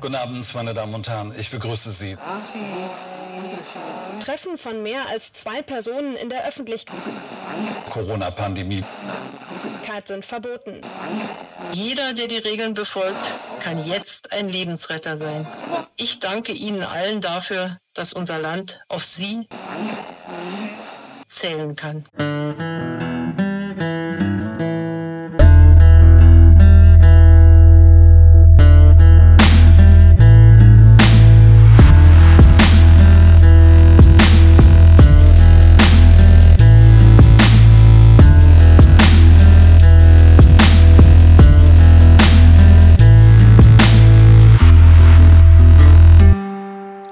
Guten Abend, meine Damen und Herren. Ich begrüße Sie. Treffen von mehr als zwei Personen in der Öffentlichkeit Corona-Pandemie. sind verboten. Jeder, der die Regeln befolgt, kann jetzt ein Lebensretter sein. Ich danke Ihnen allen dafür, dass unser Land auf Sie zählen kann.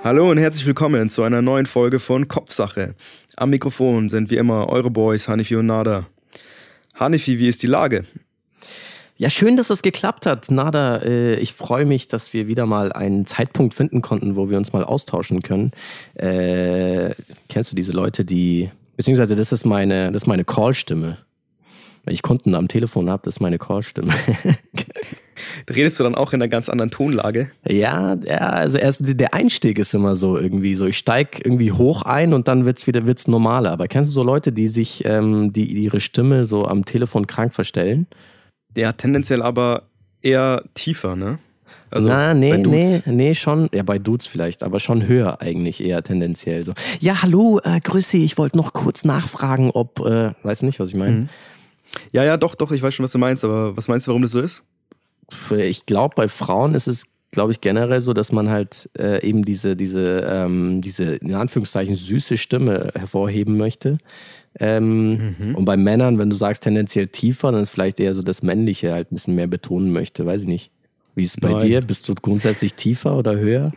Hallo und herzlich willkommen zu einer neuen Folge von Kopfsache. Am Mikrofon sind wie immer eure Boys Hanifi und Nada. Hanifi, wie ist die Lage? Ja, schön, dass das geklappt hat. Nada, äh, ich freue mich, dass wir wieder mal einen Zeitpunkt finden konnten, wo wir uns mal austauschen können. Äh, kennst du diese Leute, die, beziehungsweise das ist meine, das ist meine Callstimme. Wenn ich Kunden am Telefon habe, das ist meine Callstimme. Redest du dann auch in einer ganz anderen Tonlage? Ja, ja, also erst der Einstieg ist immer so irgendwie so. Ich steig irgendwie hoch ein und dann wird's wieder wird's normaler. Aber kennst du so Leute, die sich, ähm, die ihre Stimme so am Telefon krank verstellen? Der tendenziell aber eher tiefer, ne? Also Na, nee, nee, nee, schon, ja, bei Dudes vielleicht, aber schon höher eigentlich eher tendenziell so. Ja, hallo, äh, grüß Sie, ich wollte noch kurz nachfragen, ob, äh, weißt du nicht, was ich meine? Mhm. Ja, ja, doch, doch, ich weiß schon, was du meinst, aber was meinst du, warum das so ist? Ich glaube, bei Frauen ist es, glaube ich, generell so, dass man halt äh, eben diese, diese, ähm, diese, in Anführungszeichen, süße Stimme hervorheben möchte. Ähm, mhm. Und bei Männern, wenn du sagst tendenziell tiefer, dann ist vielleicht eher so das Männliche halt ein bisschen mehr betonen möchte. Weiß ich nicht. Wie ist es bei Nein. dir? Bist du grundsätzlich tiefer oder höher?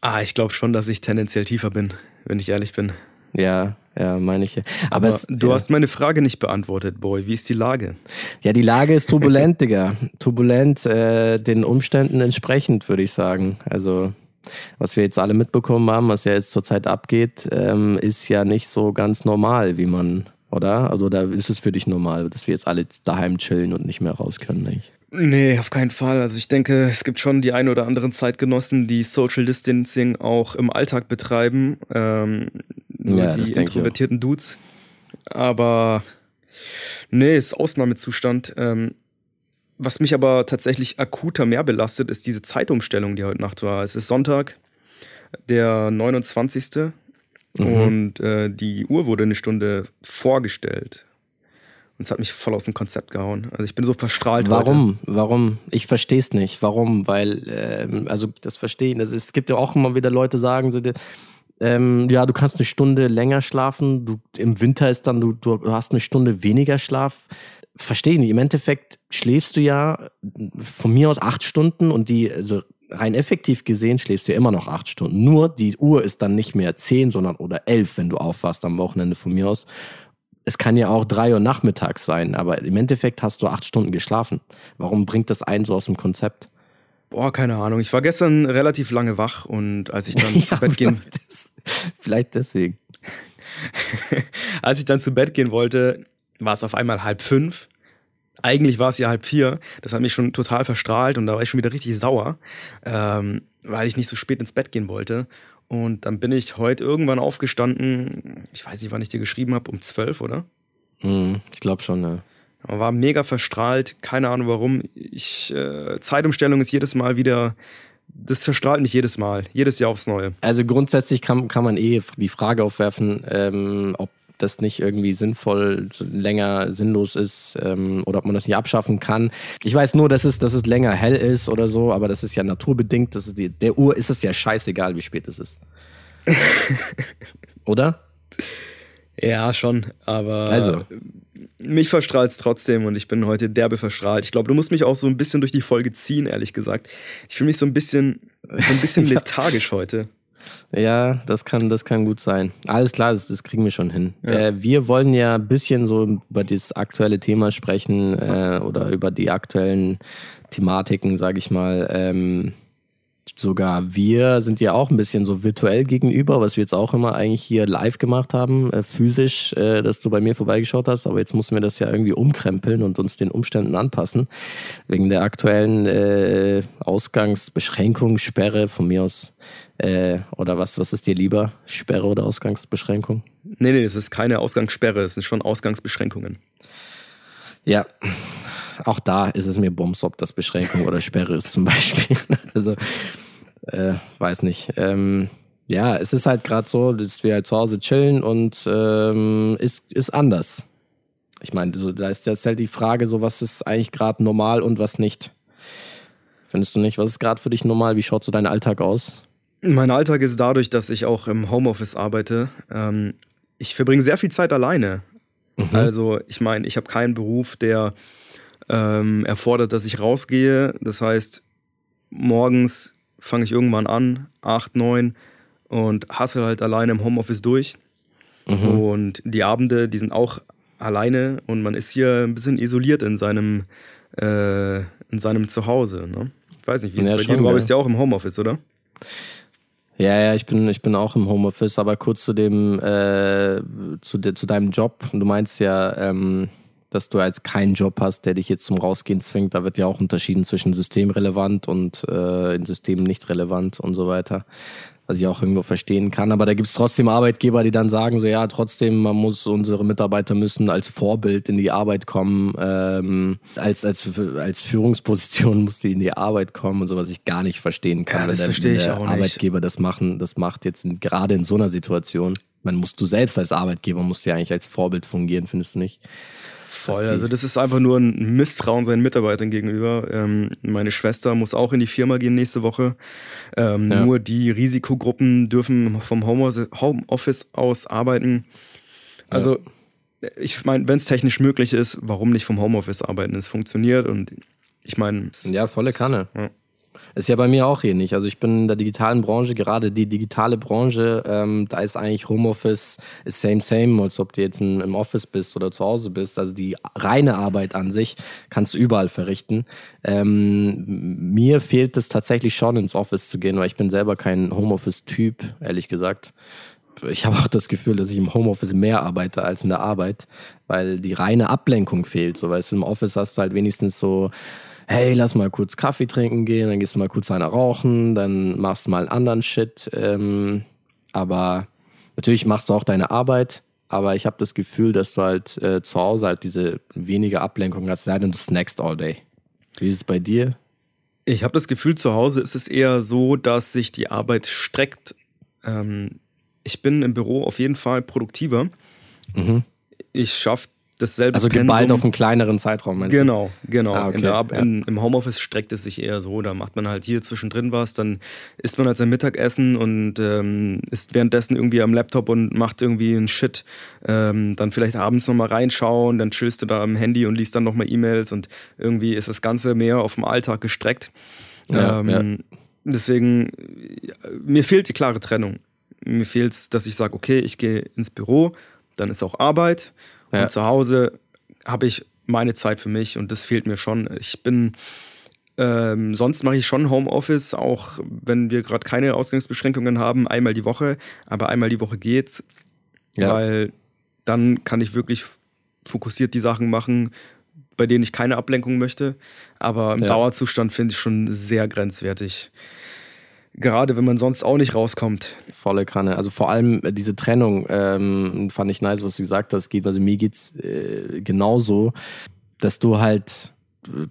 Ah, ich glaube schon, dass ich tendenziell tiefer bin, wenn ich ehrlich bin. Ja, ja, meine ich. Aber, Aber es, du ja. hast meine Frage nicht beantwortet, Boy. Wie ist die Lage? Ja, die Lage ist turbulent, Digga. Turbulent äh, den Umständen entsprechend, würde ich sagen. Also, was wir jetzt alle mitbekommen haben, was ja jetzt zurzeit abgeht, ähm, ist ja nicht so ganz normal, wie man, oder? Also, da ist es für dich normal, dass wir jetzt alle daheim chillen und nicht mehr raus können, nicht? Nee, auf keinen Fall. Also ich denke, es gibt schon die ein oder anderen Zeitgenossen, die Social Distancing auch im Alltag betreiben. Ähm, ja, die introvertierten Dudes. Aber nee, ist Ausnahmezustand. Ähm, was mich aber tatsächlich akuter mehr belastet, ist diese Zeitumstellung, die heute Nacht war. Es ist Sonntag, der 29. Mhm. Und äh, die Uhr wurde eine Stunde vorgestellt. Und es hat mich voll aus dem Konzept gehauen. Also ich bin so verstrahlt. Warum? Heute. Warum? Ich verstehe es nicht. Warum? Weil, ähm, also das Verstehen, das ist, es gibt ja auch immer wieder Leute, sagen so, ähm, ja, du kannst eine Stunde länger schlafen. Du, Im Winter ist dann, du, du hast eine Stunde weniger Schlaf. Verstehe nicht. Im Endeffekt schläfst du ja von mir aus acht Stunden und die, also rein effektiv gesehen schläfst du immer noch acht Stunden. Nur die Uhr ist dann nicht mehr zehn, sondern oder elf, wenn du aufwachst am Wochenende von mir aus es kann ja auch drei Uhr nachmittags sein, aber im Endeffekt hast du acht Stunden geschlafen. Warum bringt das einen so aus dem Konzept? Boah, keine Ahnung. Ich war gestern relativ lange wach und als ich dann ja, zu Bett gehen. Das, vielleicht deswegen. als ich dann zu Bett gehen wollte, war es auf einmal halb fünf. Eigentlich war es ja halb vier. Das hat mich schon total verstrahlt und da war ich schon wieder richtig sauer, ähm, weil ich nicht so spät ins Bett gehen wollte. Und dann bin ich heute irgendwann aufgestanden, ich weiß nicht, wann ich dir geschrieben habe, um zwölf, oder? Mm, ich glaube schon, ja. Man war mega verstrahlt, keine Ahnung warum. Ich, äh, Zeitumstellung ist jedes Mal wieder, das verstrahlt mich jedes Mal, jedes Jahr aufs Neue. Also grundsätzlich kann, kann man eh die Frage aufwerfen, ähm, ob das nicht irgendwie sinnvoll, länger sinnlos ist ähm, oder ob man das nicht abschaffen kann. Ich weiß nur, dass es, dass es länger hell ist oder so, aber das ist ja naturbedingt. Das ist die, der Uhr ist es ja scheißegal, wie spät es ist. oder? Ja, schon, aber also. Mich verstrahlt es trotzdem und ich bin heute derbe verstrahlt. Ich glaube, du musst mich auch so ein bisschen durch die Folge ziehen, ehrlich gesagt. Ich fühle mich so ein bisschen, so ein bisschen lethargisch heute. Ja, das kann, das kann gut sein. Alles klar, das, das kriegen wir schon hin. Ja. Äh, wir wollen ja ein bisschen so über das aktuelle Thema sprechen äh, oder über die aktuellen Thematiken, sage ich mal. Ähm, sogar wir sind ja auch ein bisschen so virtuell gegenüber, was wir jetzt auch immer eigentlich hier live gemacht haben, äh, physisch, äh, dass du bei mir vorbeigeschaut hast. Aber jetzt mussten wir das ja irgendwie umkrempeln und uns den Umständen anpassen. Wegen der aktuellen äh, Ausgangsbeschränkung, Sperre von mir aus. Äh, oder was, was ist dir lieber? Sperre oder Ausgangsbeschränkung? Nee, nee, es ist keine Ausgangssperre, es sind schon Ausgangsbeschränkungen. Ja, auch da ist es mir Bums, ob das Beschränkung oder Sperre ist zum Beispiel. Also, äh, weiß nicht. Ähm, ja, es ist halt gerade so, dass wir halt zu Hause chillen und ähm, ist, ist anders. Ich meine, so, da ist jetzt halt die Frage, so was ist eigentlich gerade normal und was nicht. Findest du nicht? Was ist gerade für dich normal? Wie schaut so dein Alltag aus? Mein Alltag ist dadurch, dass ich auch im Homeoffice arbeite. Ähm, ich verbringe sehr viel Zeit alleine. Mhm. Also, ich meine, ich habe keinen Beruf, der ähm, erfordert, dass ich rausgehe. Das heißt, morgens fange ich irgendwann an, 8, 9 und hasse halt alleine im Homeoffice durch. Mhm. Und die Abende, die sind auch alleine und man ist hier ein bisschen isoliert in seinem, äh, in seinem Zuhause. Ne? Ich weiß nicht, wie ist es ja, bei dir? Du arbeitest ja auch im Homeoffice, oder? Ja, ja, ich bin, ich bin auch im Homeoffice, aber kurz zu dem, äh, zu, de, zu deinem Job. Du meinst ja, ähm, dass du jetzt keinen Job hast, der dich jetzt zum Rausgehen zwingt. Da wird ja auch unterschieden zwischen systemrelevant und äh, in Systemen nicht relevant und so weiter. Was ich auch irgendwo verstehen kann. Aber da gibt es trotzdem Arbeitgeber, die dann sagen, so ja, trotzdem, man muss, unsere Mitarbeiter müssen als Vorbild in die Arbeit kommen, ähm, als, als, als Führungsposition muss die in die Arbeit kommen und so, was ich gar nicht verstehen kann. Ja, das verstehe ich auch nicht. Arbeitgeber das machen, das macht jetzt in, gerade in so einer Situation. Man musst du selbst als Arbeitgeber musst ja eigentlich als Vorbild fungieren, findest du nicht? Voll, also das ist einfach nur ein Misstrauen seinen Mitarbeitern gegenüber. Ähm, meine Schwester muss auch in die Firma gehen nächste Woche. Ähm, ja. Nur die Risikogruppen dürfen vom Homeoffice aus arbeiten. Also ja. ich meine, wenn es technisch möglich ist, warum nicht vom Homeoffice arbeiten? Es funktioniert und ich meine... Ja, volle Kanne. Ja. Ist ja bei mir auch nicht. Also ich bin in der digitalen Branche, gerade die digitale Branche, ähm, da ist eigentlich Homeoffice ist same same, als ob du jetzt im Office bist oder zu Hause bist. Also die reine Arbeit an sich kannst du überall verrichten. Ähm, mir fehlt es tatsächlich schon ins Office zu gehen, weil ich bin selber kein Homeoffice-Typ, ehrlich gesagt ich habe auch das Gefühl, dass ich im Homeoffice mehr arbeite als in der Arbeit, weil die reine Ablenkung fehlt. So, weißt du, im Office hast du halt wenigstens so hey, lass mal kurz Kaffee trinken gehen, dann gehst du mal kurz einer rauchen, dann machst du mal einen anderen Shit. Ähm, aber natürlich machst du auch deine Arbeit, aber ich habe das Gefühl, dass du halt äh, zu Hause halt diese wenige Ablenkung hast, sei denn du snackst all day. Wie ist es bei dir? Ich habe das Gefühl, zu Hause ist es eher so, dass sich die Arbeit streckt. Ähm, ich bin im Büro auf jeden Fall produktiver. Mhm. Ich schaffe dasselbe Also geballt Pensum. auf einen kleineren Zeitraum, meinst genau, du? Genau, genau. Ah, okay. ja. Im Homeoffice streckt es sich eher so. Da macht man halt hier zwischendrin was, dann isst man halt sein Mittagessen und ähm, ist währenddessen irgendwie am Laptop und macht irgendwie einen Shit. Ähm, dann vielleicht abends nochmal reinschauen, dann chillst du da am Handy und liest dann nochmal E-Mails und irgendwie ist das Ganze mehr auf den Alltag gestreckt. Ja, ähm, ja. Deswegen, mir fehlt die klare Trennung. Mir fehlt es, dass ich sage, okay, ich gehe ins Büro, dann ist auch Arbeit ja. Und zu Hause habe ich meine Zeit für mich und das fehlt mir schon. Ich bin, ähm, sonst mache ich schon Homeoffice, auch wenn wir gerade keine Ausgangsbeschränkungen haben, einmal die Woche, aber einmal die Woche geht's, ja. weil dann kann ich wirklich fokussiert die Sachen machen, bei denen ich keine Ablenkung möchte. Aber im ja. Dauerzustand finde ich schon sehr grenzwertig. Gerade wenn man sonst auch nicht rauskommt. Volle Kanne. Also vor allem äh, diese Trennung ähm, fand ich nice, was du gesagt hast. Geht, also mir geht's äh, genauso, dass du halt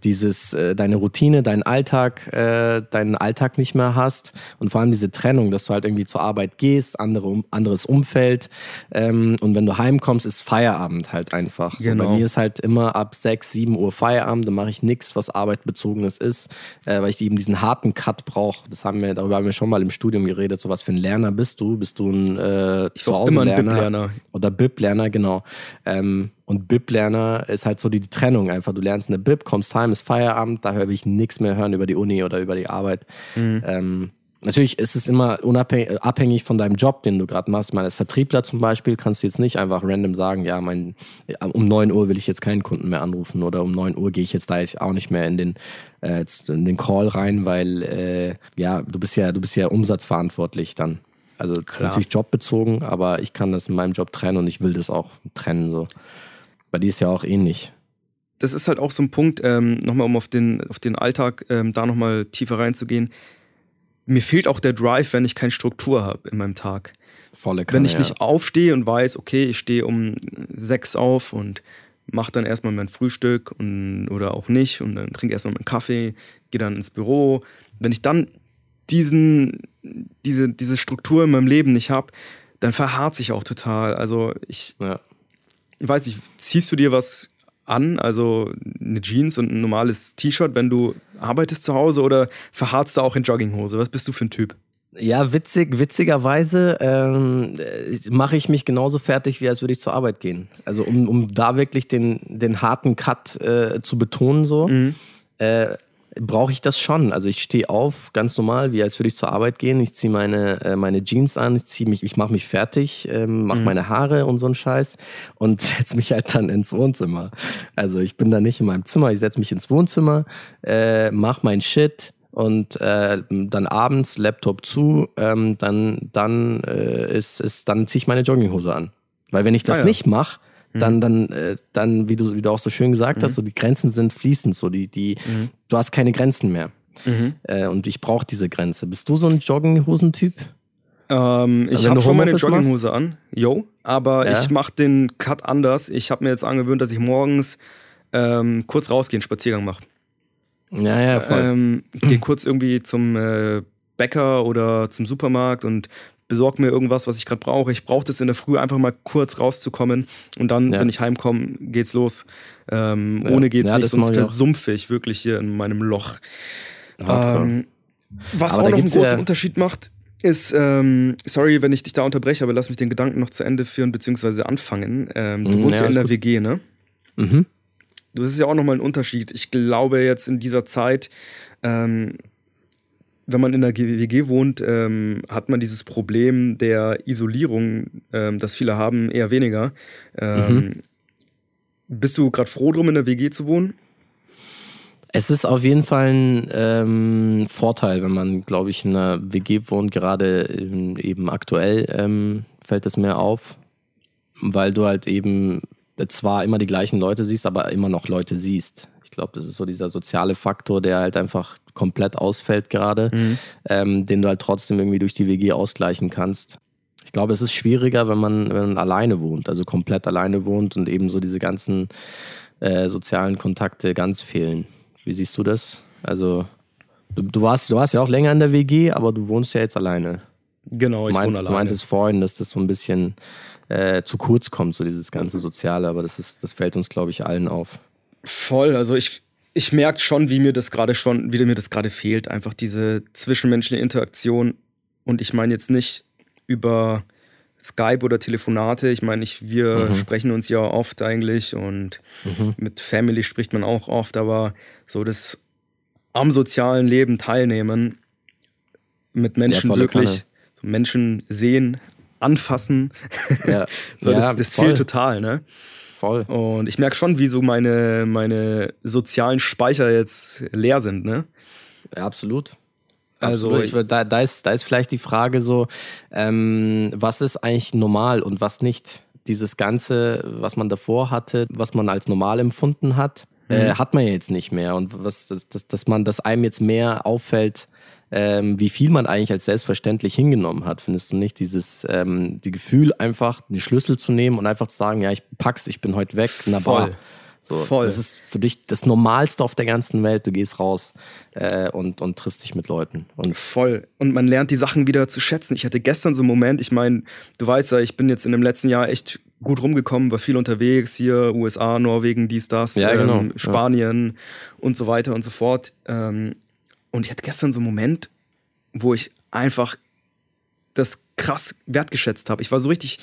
dieses äh, deine Routine, deinen Alltag, äh, deinen Alltag nicht mehr hast und vor allem diese Trennung, dass du halt irgendwie zur Arbeit gehst, andere um, anderes Umfeld ähm, und wenn du heimkommst, ist Feierabend halt einfach. So, genau. Bei mir ist halt immer ab 6, 7 Uhr Feierabend, dann mache ich nichts, was arbeitbezogenes ist, äh, weil ich eben diesen harten Cut brauche. Das haben wir, darüber haben wir schon mal im Studium geredet. So was für ein Lerner bist du? Bist du ein äh, ich Zuhause Lerner oder BIP-Lerner? Genau. Ähm, und BIP-Lerner ist halt so die, Trennung einfach. Du lernst eine BIP, kommst heim, ist Feierabend, da höre ich nichts mehr hören über die Uni oder über die Arbeit. Mhm. Ähm, Natürlich ist es immer unabhängig abhängig von deinem Job, den du gerade machst. Ich meine, als Vertriebler zum Beispiel kannst du jetzt nicht einfach random sagen, ja, mein, um neun Uhr will ich jetzt keinen Kunden mehr anrufen oder um neun Uhr gehe ich jetzt da jetzt auch nicht mehr in den, äh, in den Call rein, weil äh, ja, du bist ja, du bist ja umsatzverantwortlich dann. Also Klar. natürlich jobbezogen, aber ich kann das in meinem Job trennen und ich will das auch trennen. So. Bei dir ist ja auch ähnlich. Das ist halt auch so ein Punkt, ähm, nochmal um auf den, auf den Alltag ähm, da nochmal tiefer reinzugehen mir fehlt auch der Drive, wenn ich keine Struktur habe in meinem Tag. Volle Kanne, Wenn ich nicht aufstehe und weiß, okay, ich stehe um sechs auf und mache dann erstmal mein Frühstück und, oder auch nicht und dann trinke erstmal meinen Kaffee, gehe dann ins Büro. Wenn ich dann diesen, diese, diese Struktur in meinem Leben nicht habe, dann verharrt sich auch total. Also ich, ja. Weiß nicht, ziehst du dir was an, also eine Jeans und ein normales T-Shirt, wenn du arbeitest zu Hause oder verharrst du auch in Jogginghose? Was bist du für ein Typ? Ja, witzig, witzigerweise ähm, mache ich mich genauso fertig, wie als würde ich zur Arbeit gehen. Also um, um da wirklich den, den harten Cut äh, zu betonen, so. Mhm. Äh, brauche ich das schon. Also ich stehe auf, ganz normal, wie als würde ich zur Arbeit gehen. Ich ziehe meine, äh, meine Jeans an, ich ziehe mich, ich mache mich fertig, ähm, mache mhm. meine Haare und so ein Scheiß und setze mich halt dann ins Wohnzimmer. Also ich bin da nicht in meinem Zimmer, ich setze mich ins Wohnzimmer, äh, mache mein Shit, und äh, dann abends Laptop zu, ähm, dann dann äh, ist, ist dann ziehe ich meine Jogginghose an, weil wenn ich das ah, ja. nicht mache, mhm. dann, äh, dann, wie du, wie du auch so schön gesagt mhm. hast, so die Grenzen sind fließend, so die, die, mhm. du hast keine Grenzen mehr. Mhm. Äh, und ich brauche diese Grenze. Bist du so ein Jogginghosentyp? Ähm, ich also habe schon meine Jogginghose machst? an, yo, aber ja. ich mache den Cut anders. Ich habe mir jetzt angewöhnt, dass ich morgens ähm, kurz rausgehen, Spaziergang mache. Ja, ja, voll. Ähm, Gehe kurz irgendwie zum äh, Bäcker oder zum Supermarkt und besorg mir irgendwas, was ich gerade brauche. Ich brauche das in der Früh einfach mal kurz rauszukommen und dann, ja. wenn ich heimkomme, geht's los. Ähm, ja. Ohne geht's ja, nicht, sonst versumpfe ich wirklich hier in meinem Loch. Ähm, was aber auch noch einen großen Unterschied macht, ist, ähm, sorry, wenn ich dich da unterbreche, aber lass mich den Gedanken noch zu Ende führen, beziehungsweise anfangen. Ähm, du mhm, wohnst ja, in der gut. WG, ne? Mhm. Du, das ist ja auch nochmal ein Unterschied. Ich glaube jetzt in dieser Zeit, ähm, wenn man in der WG wohnt, ähm, hat man dieses Problem der Isolierung, ähm, das viele haben, eher weniger. Ähm, mhm. Bist du gerade froh drum, in der WG zu wohnen? Es ist auf jeden Fall ein ähm, Vorteil, wenn man, glaube ich, in einer WG wohnt. Gerade eben aktuell ähm, fällt es mir auf, weil du halt eben zwar immer die gleichen Leute siehst, aber immer noch Leute siehst. Ich glaube, das ist so dieser soziale Faktor, der halt einfach komplett ausfällt gerade, mhm. ähm, den du halt trotzdem irgendwie durch die WG ausgleichen kannst. Ich glaube, es ist schwieriger, wenn man, wenn man alleine wohnt, also komplett alleine wohnt und eben so diese ganzen äh, sozialen Kontakte ganz fehlen. Wie siehst du das? Also, du, du, warst, du warst ja auch länger in der WG, aber du wohnst ja jetzt alleine. Genau, ich Meint, wohne alleine. Du meintest vorhin, dass das so ein bisschen äh, zu kurz kommt, so dieses ganze Soziale, aber das ist, das fällt uns, glaube ich, allen auf. Voll, also ich, ich merke schon, wie mir das gerade schon, wie mir das gerade fehlt, einfach diese zwischenmenschliche Interaktion. Und ich meine jetzt nicht über Skype oder Telefonate. Ich meine, ich, wir mhm. sprechen uns ja oft eigentlich und mhm. mit Family spricht man auch oft, aber so das am sozialen Leben teilnehmen, mit Menschen ja, wirklich, so Menschen sehen, anfassen. Ja, so, ja, das, das fehlt total, ne? Voll. Und ich merke schon, wie so meine, meine sozialen Speicher jetzt leer sind, ne? Ja, absolut. Also absolut. Ich, da, da, ist, da ist vielleicht die Frage so, ähm, was ist eigentlich normal und was nicht? Dieses Ganze, was man davor hatte, was man als normal empfunden hat, äh, mhm. äh, hat man ja jetzt nicht mehr. Und was, dass, dass, dass man, dass einem jetzt mehr auffällt, ähm, wie viel man eigentlich als selbstverständlich hingenommen hat, findest du nicht? Dieses ähm, die Gefühl, einfach die Schlüssel zu nehmen und einfach zu sagen, ja, ich pack's, ich bin heute weg, na Voll. So, Voll. Das ist für dich das Normalste auf der ganzen Welt. Du gehst raus äh, und, und triffst dich mit Leuten. Und Voll. Und man lernt die Sachen wieder zu schätzen. Ich hatte gestern so einen Moment, ich meine, du weißt ja, ich bin jetzt in dem letzten Jahr echt gut rumgekommen, war viel unterwegs, hier USA, Norwegen, dies, das, ja, genau. ähm, Spanien ja. und so weiter und so fort. Ähm, und ich hatte gestern so einen Moment, wo ich einfach das krass wertgeschätzt habe. Ich war so richtig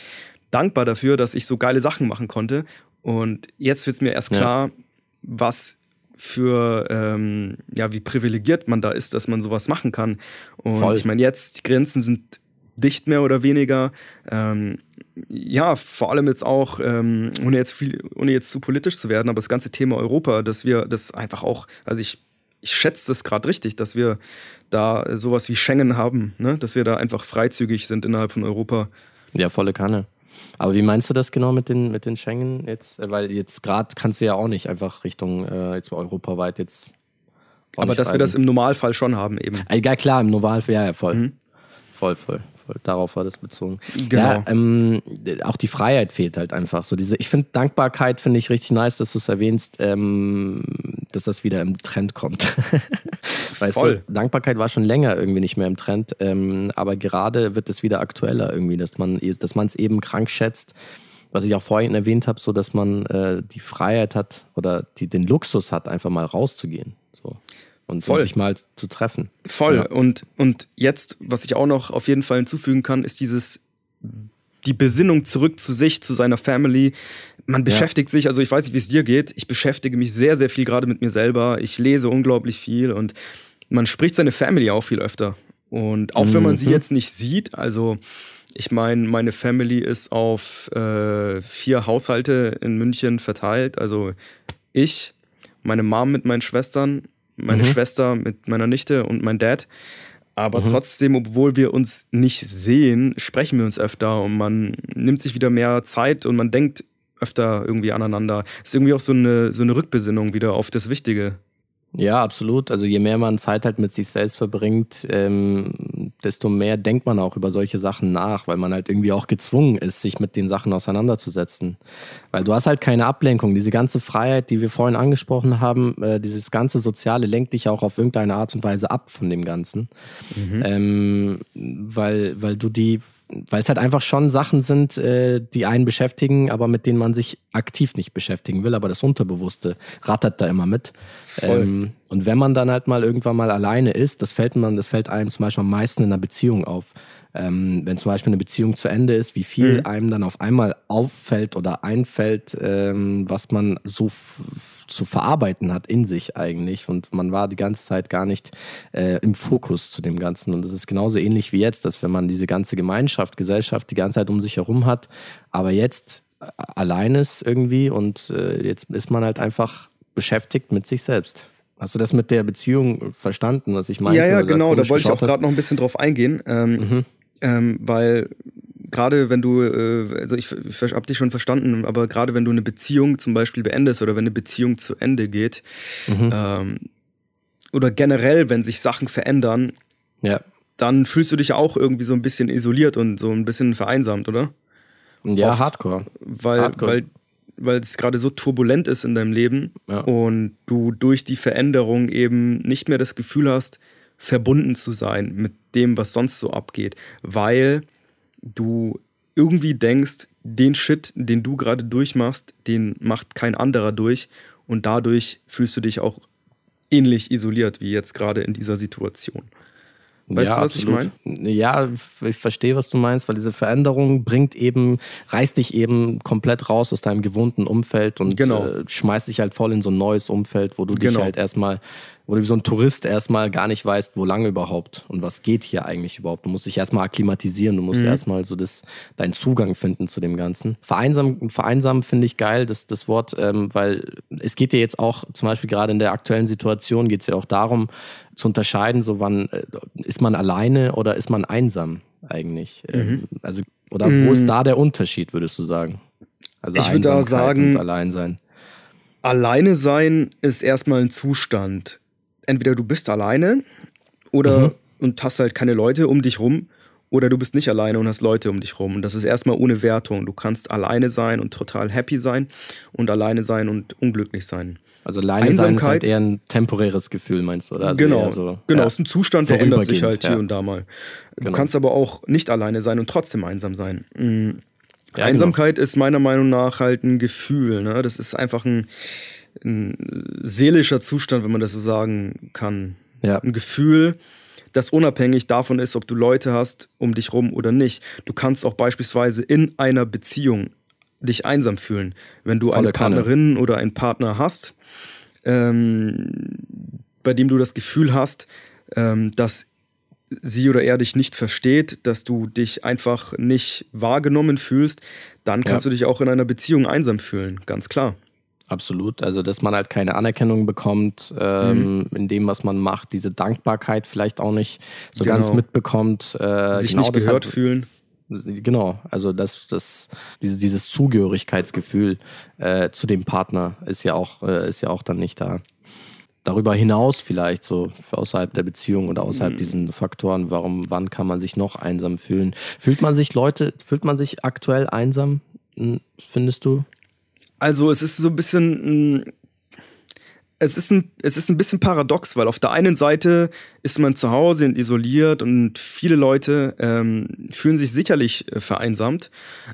dankbar dafür, dass ich so geile Sachen machen konnte. Und jetzt wird mir erst klar, ja. was für, ähm, ja, wie privilegiert man da ist, dass man sowas machen kann. Und Voll. ich meine, jetzt, die Grenzen sind dicht mehr oder weniger. Ähm, ja, vor allem jetzt auch, ähm, ohne, jetzt viel, ohne jetzt zu politisch zu werden, aber das ganze Thema Europa, dass wir das einfach auch, also ich, ich schätze das gerade richtig, dass wir da sowas wie Schengen haben, ne? dass wir da einfach freizügig sind innerhalb von Europa. Ja, volle Kanne. Aber wie meinst du das genau mit den, mit den Schengen jetzt? Äh, weil jetzt gerade kannst du ja auch nicht einfach Richtung äh, jetzt europaweit jetzt. Aber dass reisen. wir das im Normalfall schon haben eben. Egal, klar, im Normalfall, ja, ja, voll. Mhm. Voll, voll darauf war das bezogen. Genau. Ja, ähm, auch die Freiheit fehlt halt einfach. So diese, ich finde Dankbarkeit finde ich richtig nice, dass du es erwähnst, ähm, dass das wieder im Trend kommt. weißt Voll. du, Dankbarkeit war schon länger irgendwie nicht mehr im Trend, ähm, aber gerade wird es wieder aktueller irgendwie, dass man, dass man es eben krank schätzt was ich auch vorhin erwähnt habe, so dass man äh, die Freiheit hat oder die, den Luxus hat, einfach mal rauszugehen. So und Voll. sich mal zu treffen. Voll. Ja. Und, und jetzt, was ich auch noch auf jeden Fall hinzufügen kann, ist dieses, die Besinnung zurück zu sich, zu seiner Family. Man beschäftigt ja. sich, also ich weiß nicht, wie es dir geht, ich beschäftige mich sehr, sehr viel gerade mit mir selber. Ich lese unglaublich viel und man spricht seine Family auch viel öfter. Und auch mhm. wenn man sie mhm. jetzt nicht sieht, also ich meine, meine Family ist auf äh, vier Haushalte in München verteilt. Also ich, meine Mom mit meinen Schwestern meine mhm. Schwester mit meiner Nichte und mein Dad. Aber mhm. trotzdem, obwohl wir uns nicht sehen, sprechen wir uns öfter und man nimmt sich wieder mehr Zeit und man denkt öfter irgendwie aneinander. ist irgendwie auch so eine, so eine Rückbesinnung wieder auf das Wichtige. Ja, absolut. Also je mehr man Zeit halt mit sich selbst verbringt, ähm, desto mehr denkt man auch über solche Sachen nach, weil man halt irgendwie auch gezwungen ist, sich mit den Sachen auseinanderzusetzen. Weil du hast halt keine Ablenkung. Diese ganze Freiheit, die wir vorhin angesprochen haben, äh, dieses ganze Soziale lenkt dich auch auf irgendeine Art und Weise ab von dem Ganzen. Mhm. Ähm, weil, weil du die weil es halt einfach schon Sachen sind, äh, die einen beschäftigen, aber mit denen man sich aktiv nicht beschäftigen will, aber das Unterbewusste rattert da immer mit. Ähm, und wenn man dann halt mal irgendwann mal alleine ist, das fällt man, das fällt einem zum Beispiel am meisten in einer Beziehung auf ähm, wenn zum Beispiel eine Beziehung zu Ende ist, wie viel mhm. einem dann auf einmal auffällt oder einfällt, ähm, was man so zu verarbeiten hat in sich eigentlich. Und man war die ganze Zeit gar nicht äh, im Fokus zu dem Ganzen. Und es ist genauso ähnlich wie jetzt, dass wenn man diese ganze Gemeinschaft, Gesellschaft die ganze Zeit um sich herum hat, aber jetzt äh, allein ist irgendwie und äh, jetzt ist man halt einfach beschäftigt mit sich selbst. Hast du das mit der Beziehung verstanden, was ich meine? Ja, ja, genau, da wollte ich auch gerade noch ein bisschen drauf eingehen. Ähm, mhm. Ähm, weil gerade wenn du, äh, also ich, ich habe dich schon verstanden, aber gerade wenn du eine Beziehung zum Beispiel beendest oder wenn eine Beziehung zu Ende geht, mhm. ähm, oder generell, wenn sich Sachen verändern, ja. dann fühlst du dich auch irgendwie so ein bisschen isoliert und so ein bisschen vereinsamt, oder? Ja, Oft, Hardcore. Weil, Hardcore. weil weil es gerade so turbulent ist in deinem Leben ja. und du durch die Veränderung eben nicht mehr das Gefühl hast, verbunden zu sein mit dem, was sonst so abgeht, weil du irgendwie denkst, den Shit, den du gerade durchmachst, den macht kein anderer durch und dadurch fühlst du dich auch ähnlich isoliert wie jetzt gerade in dieser Situation. Weißt ja, du, was absolut. ich meine? Ja, ich verstehe, was du meinst, weil diese Veränderung bringt eben, reißt dich eben komplett raus aus deinem gewohnten Umfeld und genau. äh, schmeißt dich halt voll in so ein neues Umfeld, wo du genau. dich halt erstmal wo du wie so ein Tourist erstmal gar nicht weißt, wo lange überhaupt und was geht hier eigentlich überhaupt. Du musst dich erstmal akklimatisieren, du musst mhm. erstmal so das, deinen Zugang finden zu dem Ganzen. Vereinsam, vereinsam finde ich geil, das, das Wort, ähm, weil es geht ja jetzt auch, zum Beispiel gerade in der aktuellen Situation, geht es ja auch darum, zu unterscheiden, so wann äh, ist man alleine oder ist man einsam eigentlich? Mhm. Ähm, also, oder mhm. wo ist da der Unterschied, würdest du sagen? Also ich würde da sagen, und allein sein. Alleine sein ist erstmal ein Zustand entweder du bist alleine oder mhm. und hast halt keine Leute um dich rum oder du bist nicht alleine und hast Leute um dich rum. Und das ist erstmal ohne Wertung. Du kannst alleine sein und total happy sein und alleine sein und unglücklich sein. Also alleine sein ist halt eher ein temporäres Gefühl, meinst du? Oder? Also genau, so, genau. Ja, ist ein Zustand, der ändert sich halt hier ja. und da mal. Du genau. kannst aber auch nicht alleine sein und trotzdem einsam sein. Mhm. Ja, genau. Einsamkeit genau. ist meiner Meinung nach halt ein Gefühl. Ne? Das ist einfach ein, ein seelischer Zustand, wenn man das so sagen kann. Ja. Ein Gefühl, das unabhängig davon ist, ob du Leute hast um dich rum oder nicht. Du kannst auch beispielsweise in einer Beziehung dich einsam fühlen. Wenn du Volle eine Partnerin Kanne. oder einen Partner hast, ähm, bei dem du das Gefühl hast, ähm, dass sie oder er dich nicht versteht, dass du dich einfach nicht wahrgenommen fühlst, dann kannst ja. du dich auch in einer Beziehung einsam fühlen, ganz klar. Absolut. Also, dass man halt keine Anerkennung bekommt ähm, mhm. in dem, was man macht, diese Dankbarkeit vielleicht auch nicht so genau. ganz mitbekommt. Äh, Sich genau nicht gehört halt, fühlen. Genau, also das, das, diese, dieses Zugehörigkeitsgefühl äh, zu dem Partner ist ja auch, äh, ist ja auch dann nicht da. Darüber hinaus vielleicht so außerhalb der Beziehung oder außerhalb mhm. diesen Faktoren, warum, wann kann man sich noch einsam fühlen? Fühlt man sich Leute, fühlt man sich aktuell einsam? Findest du? Also es ist so ein bisschen, es ist ein, es ist ein bisschen paradox, weil auf der einen Seite ist man zu Hause und isoliert und viele Leute ähm, fühlen sich sicherlich äh, vereinsamt,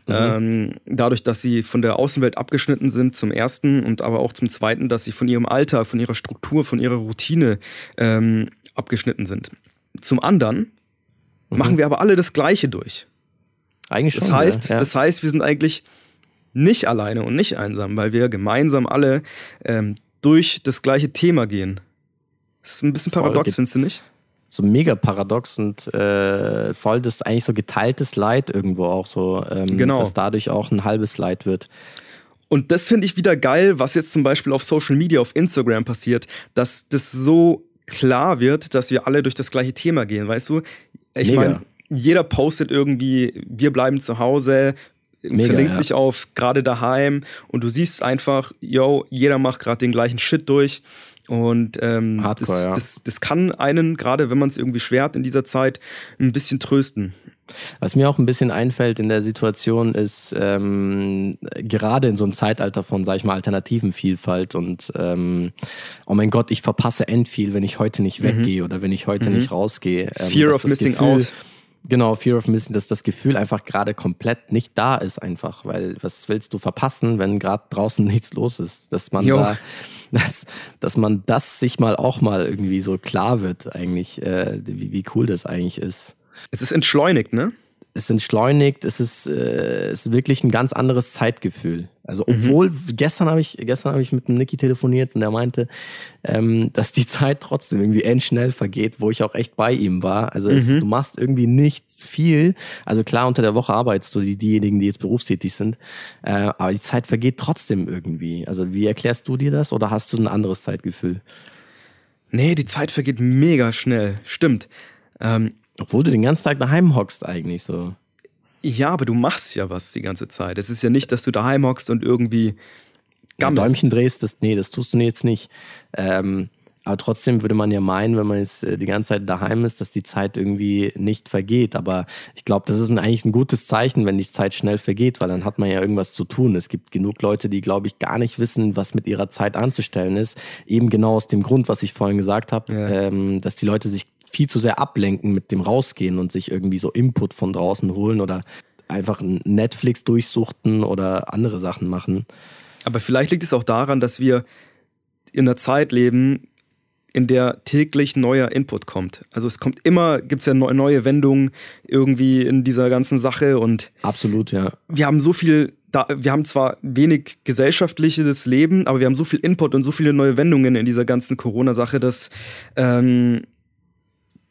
mhm. ähm, dadurch, dass sie von der Außenwelt abgeschnitten sind zum ersten und aber auch zum zweiten, dass sie von ihrem Alltag, von ihrer Struktur, von ihrer Routine ähm, abgeschnitten sind. Zum anderen mhm. machen wir aber alle das Gleiche durch. Eigentlich schon. Das heißt, ja. das heißt, wir sind eigentlich nicht alleine und nicht einsam, weil wir gemeinsam alle ähm, durch das gleiche Thema gehen. Das ist ein bisschen paradox, findest du nicht? So mega paradox und äh, voll das eigentlich so geteiltes Leid irgendwo auch so, ähm, genau. dass dadurch auch ein halbes Leid wird. Und das finde ich wieder geil, was jetzt zum Beispiel auf Social Media, auf Instagram passiert, dass das so klar wird, dass wir alle durch das gleiche Thema gehen, weißt du? Ich meine, jeder postet irgendwie, wir bleiben zu Hause, Mega, verlinkt ja. sich auf gerade daheim und du siehst einfach, yo, jeder macht gerade den gleichen Shit durch. Und ähm, Hardcore, das, ja. das, das kann einen, gerade wenn man es irgendwie schwer hat in dieser Zeit, ein bisschen trösten. Was mir auch ein bisschen einfällt in der Situation ist, ähm, gerade in so einem Zeitalter von, sag ich mal, alternativen Vielfalt und ähm, oh mein Gott, ich verpasse end viel, wenn ich heute nicht mhm. weggehe oder wenn ich heute mhm. nicht rausgehe. Ähm, Fear of missing Gefühl, out. Genau, Fear of Missing, dass das Gefühl einfach gerade komplett nicht da ist, einfach, weil was willst du verpassen, wenn gerade draußen nichts los ist? Dass man jo. da, dass, dass man das sich mal auch mal irgendwie so klar wird, eigentlich, äh, wie, wie cool das eigentlich ist. Es ist entschleunigt, ne? Es entschleunigt, es ist, äh, es ist wirklich ein ganz anderes Zeitgefühl. Also obwohl mhm. gestern habe ich gestern habe ich mit dem Niki telefoniert und er meinte, ähm, dass die Zeit trotzdem irgendwie endschnell vergeht, wo ich auch echt bei ihm war. Also es, mhm. du machst irgendwie nichts viel. Also klar unter der Woche arbeitest du die diejenigen, die jetzt berufstätig sind, äh, aber die Zeit vergeht trotzdem irgendwie. Also wie erklärst du dir das oder hast du ein anderes Zeitgefühl? Nee, die Zeit vergeht mega schnell. Stimmt. Ähm, obwohl du den ganzen Tag daheim hockst eigentlich so. Ja, aber du machst ja was die ganze Zeit. Es ist ja nicht, dass du daheim hockst und irgendwie gammelst. Ja, Däumchen drehst, das, nee, das tust du jetzt nicht. Ähm, aber trotzdem würde man ja meinen, wenn man jetzt äh, die ganze Zeit daheim ist, dass die Zeit irgendwie nicht vergeht. Aber ich glaube, das ist eigentlich ein gutes Zeichen, wenn die Zeit schnell vergeht, weil dann hat man ja irgendwas zu tun. Es gibt genug Leute, die, glaube ich, gar nicht wissen, was mit ihrer Zeit anzustellen ist. Eben genau aus dem Grund, was ich vorhin gesagt habe, ja. ähm, dass die Leute sich viel zu sehr ablenken mit dem Rausgehen und sich irgendwie so Input von draußen holen oder einfach Netflix durchsuchten oder andere Sachen machen. Aber vielleicht liegt es auch daran, dass wir in einer Zeit leben, in der täglich neuer Input kommt. Also es kommt immer, gibt es ja neue Wendungen irgendwie in dieser ganzen Sache und absolut, ja. Wir haben so viel, da, wir haben zwar wenig gesellschaftliches Leben, aber wir haben so viel Input und so viele neue Wendungen in dieser ganzen Corona-Sache, dass ähm,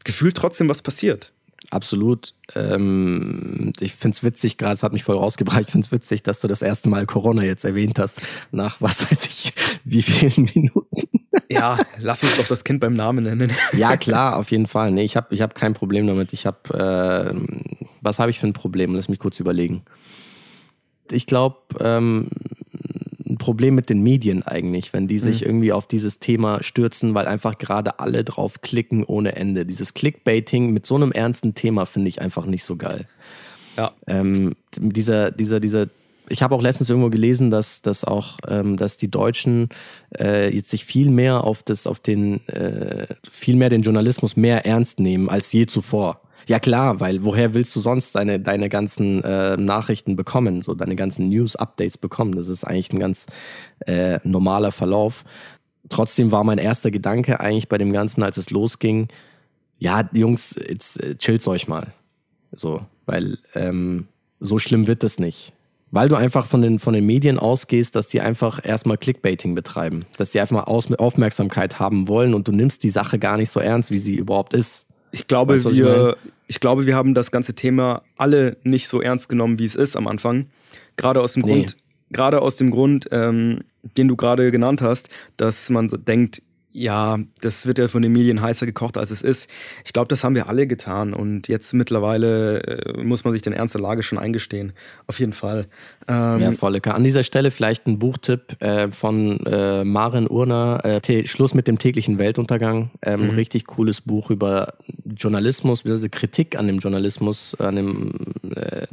gefühlt trotzdem was passiert. Absolut. Ähm, ich finde es witzig, gerade es hat mich voll rausgebracht, ich finde es witzig, dass du das erste Mal Corona jetzt erwähnt hast, nach was weiß ich, wie vielen Minuten. Ja, lass uns doch das Kind beim Namen nennen. Ja, klar, auf jeden Fall. Nee, ich habe ich hab kein Problem damit. Ich habe, äh, was habe ich für ein Problem? Lass mich kurz überlegen. Ich glaube, ähm, Problem mit den Medien eigentlich, wenn die sich mhm. irgendwie auf dieses Thema stürzen, weil einfach gerade alle drauf klicken ohne Ende. Dieses Clickbaiting mit so einem ernsten Thema finde ich einfach nicht so geil. Ja. Ähm, dieser, dieser, dieser ich habe auch letztens irgendwo gelesen, dass, dass auch, ähm, dass die Deutschen äh, jetzt sich viel mehr auf das, auf den, äh, viel mehr den Journalismus mehr ernst nehmen als je zuvor. Ja klar, weil woher willst du sonst deine, deine ganzen äh, Nachrichten bekommen, so deine ganzen News-Updates bekommen? Das ist eigentlich ein ganz äh, normaler Verlauf. Trotzdem war mein erster Gedanke eigentlich bei dem Ganzen, als es losging, ja, Jungs, jetzt äh, chillt's euch mal. So, weil ähm, so schlimm wird es nicht. Weil du einfach von den, von den Medien ausgehst, dass die einfach erstmal Clickbaiting betreiben. Dass die einfach mal Aus Aufmerksamkeit haben wollen und du nimmst die Sache gar nicht so ernst, wie sie überhaupt ist. Ich glaube, weißt, wir, ich, ich, glaube, wir haben das ganze Thema alle nicht so ernst genommen, wie es ist am Anfang. Gerade aus dem nee. Grund, gerade aus dem Grund, ähm, den du gerade genannt hast, dass man so denkt, ja, das wird ja von den Medien heißer gekocht, als es ist. Ich glaube, das haben wir alle getan und jetzt mittlerweile äh, muss man sich den Ernst der Lage schon eingestehen. Auf jeden Fall. Ähm, ja, voll lecker. An dieser Stelle vielleicht ein Buchtipp äh, von äh, Maren Urner, äh, Schluss mit dem täglichen Weltuntergang. Ähm, mhm. Richtig cooles Buch über Journalismus, bzw. Kritik an dem Journalismus, an dem äh,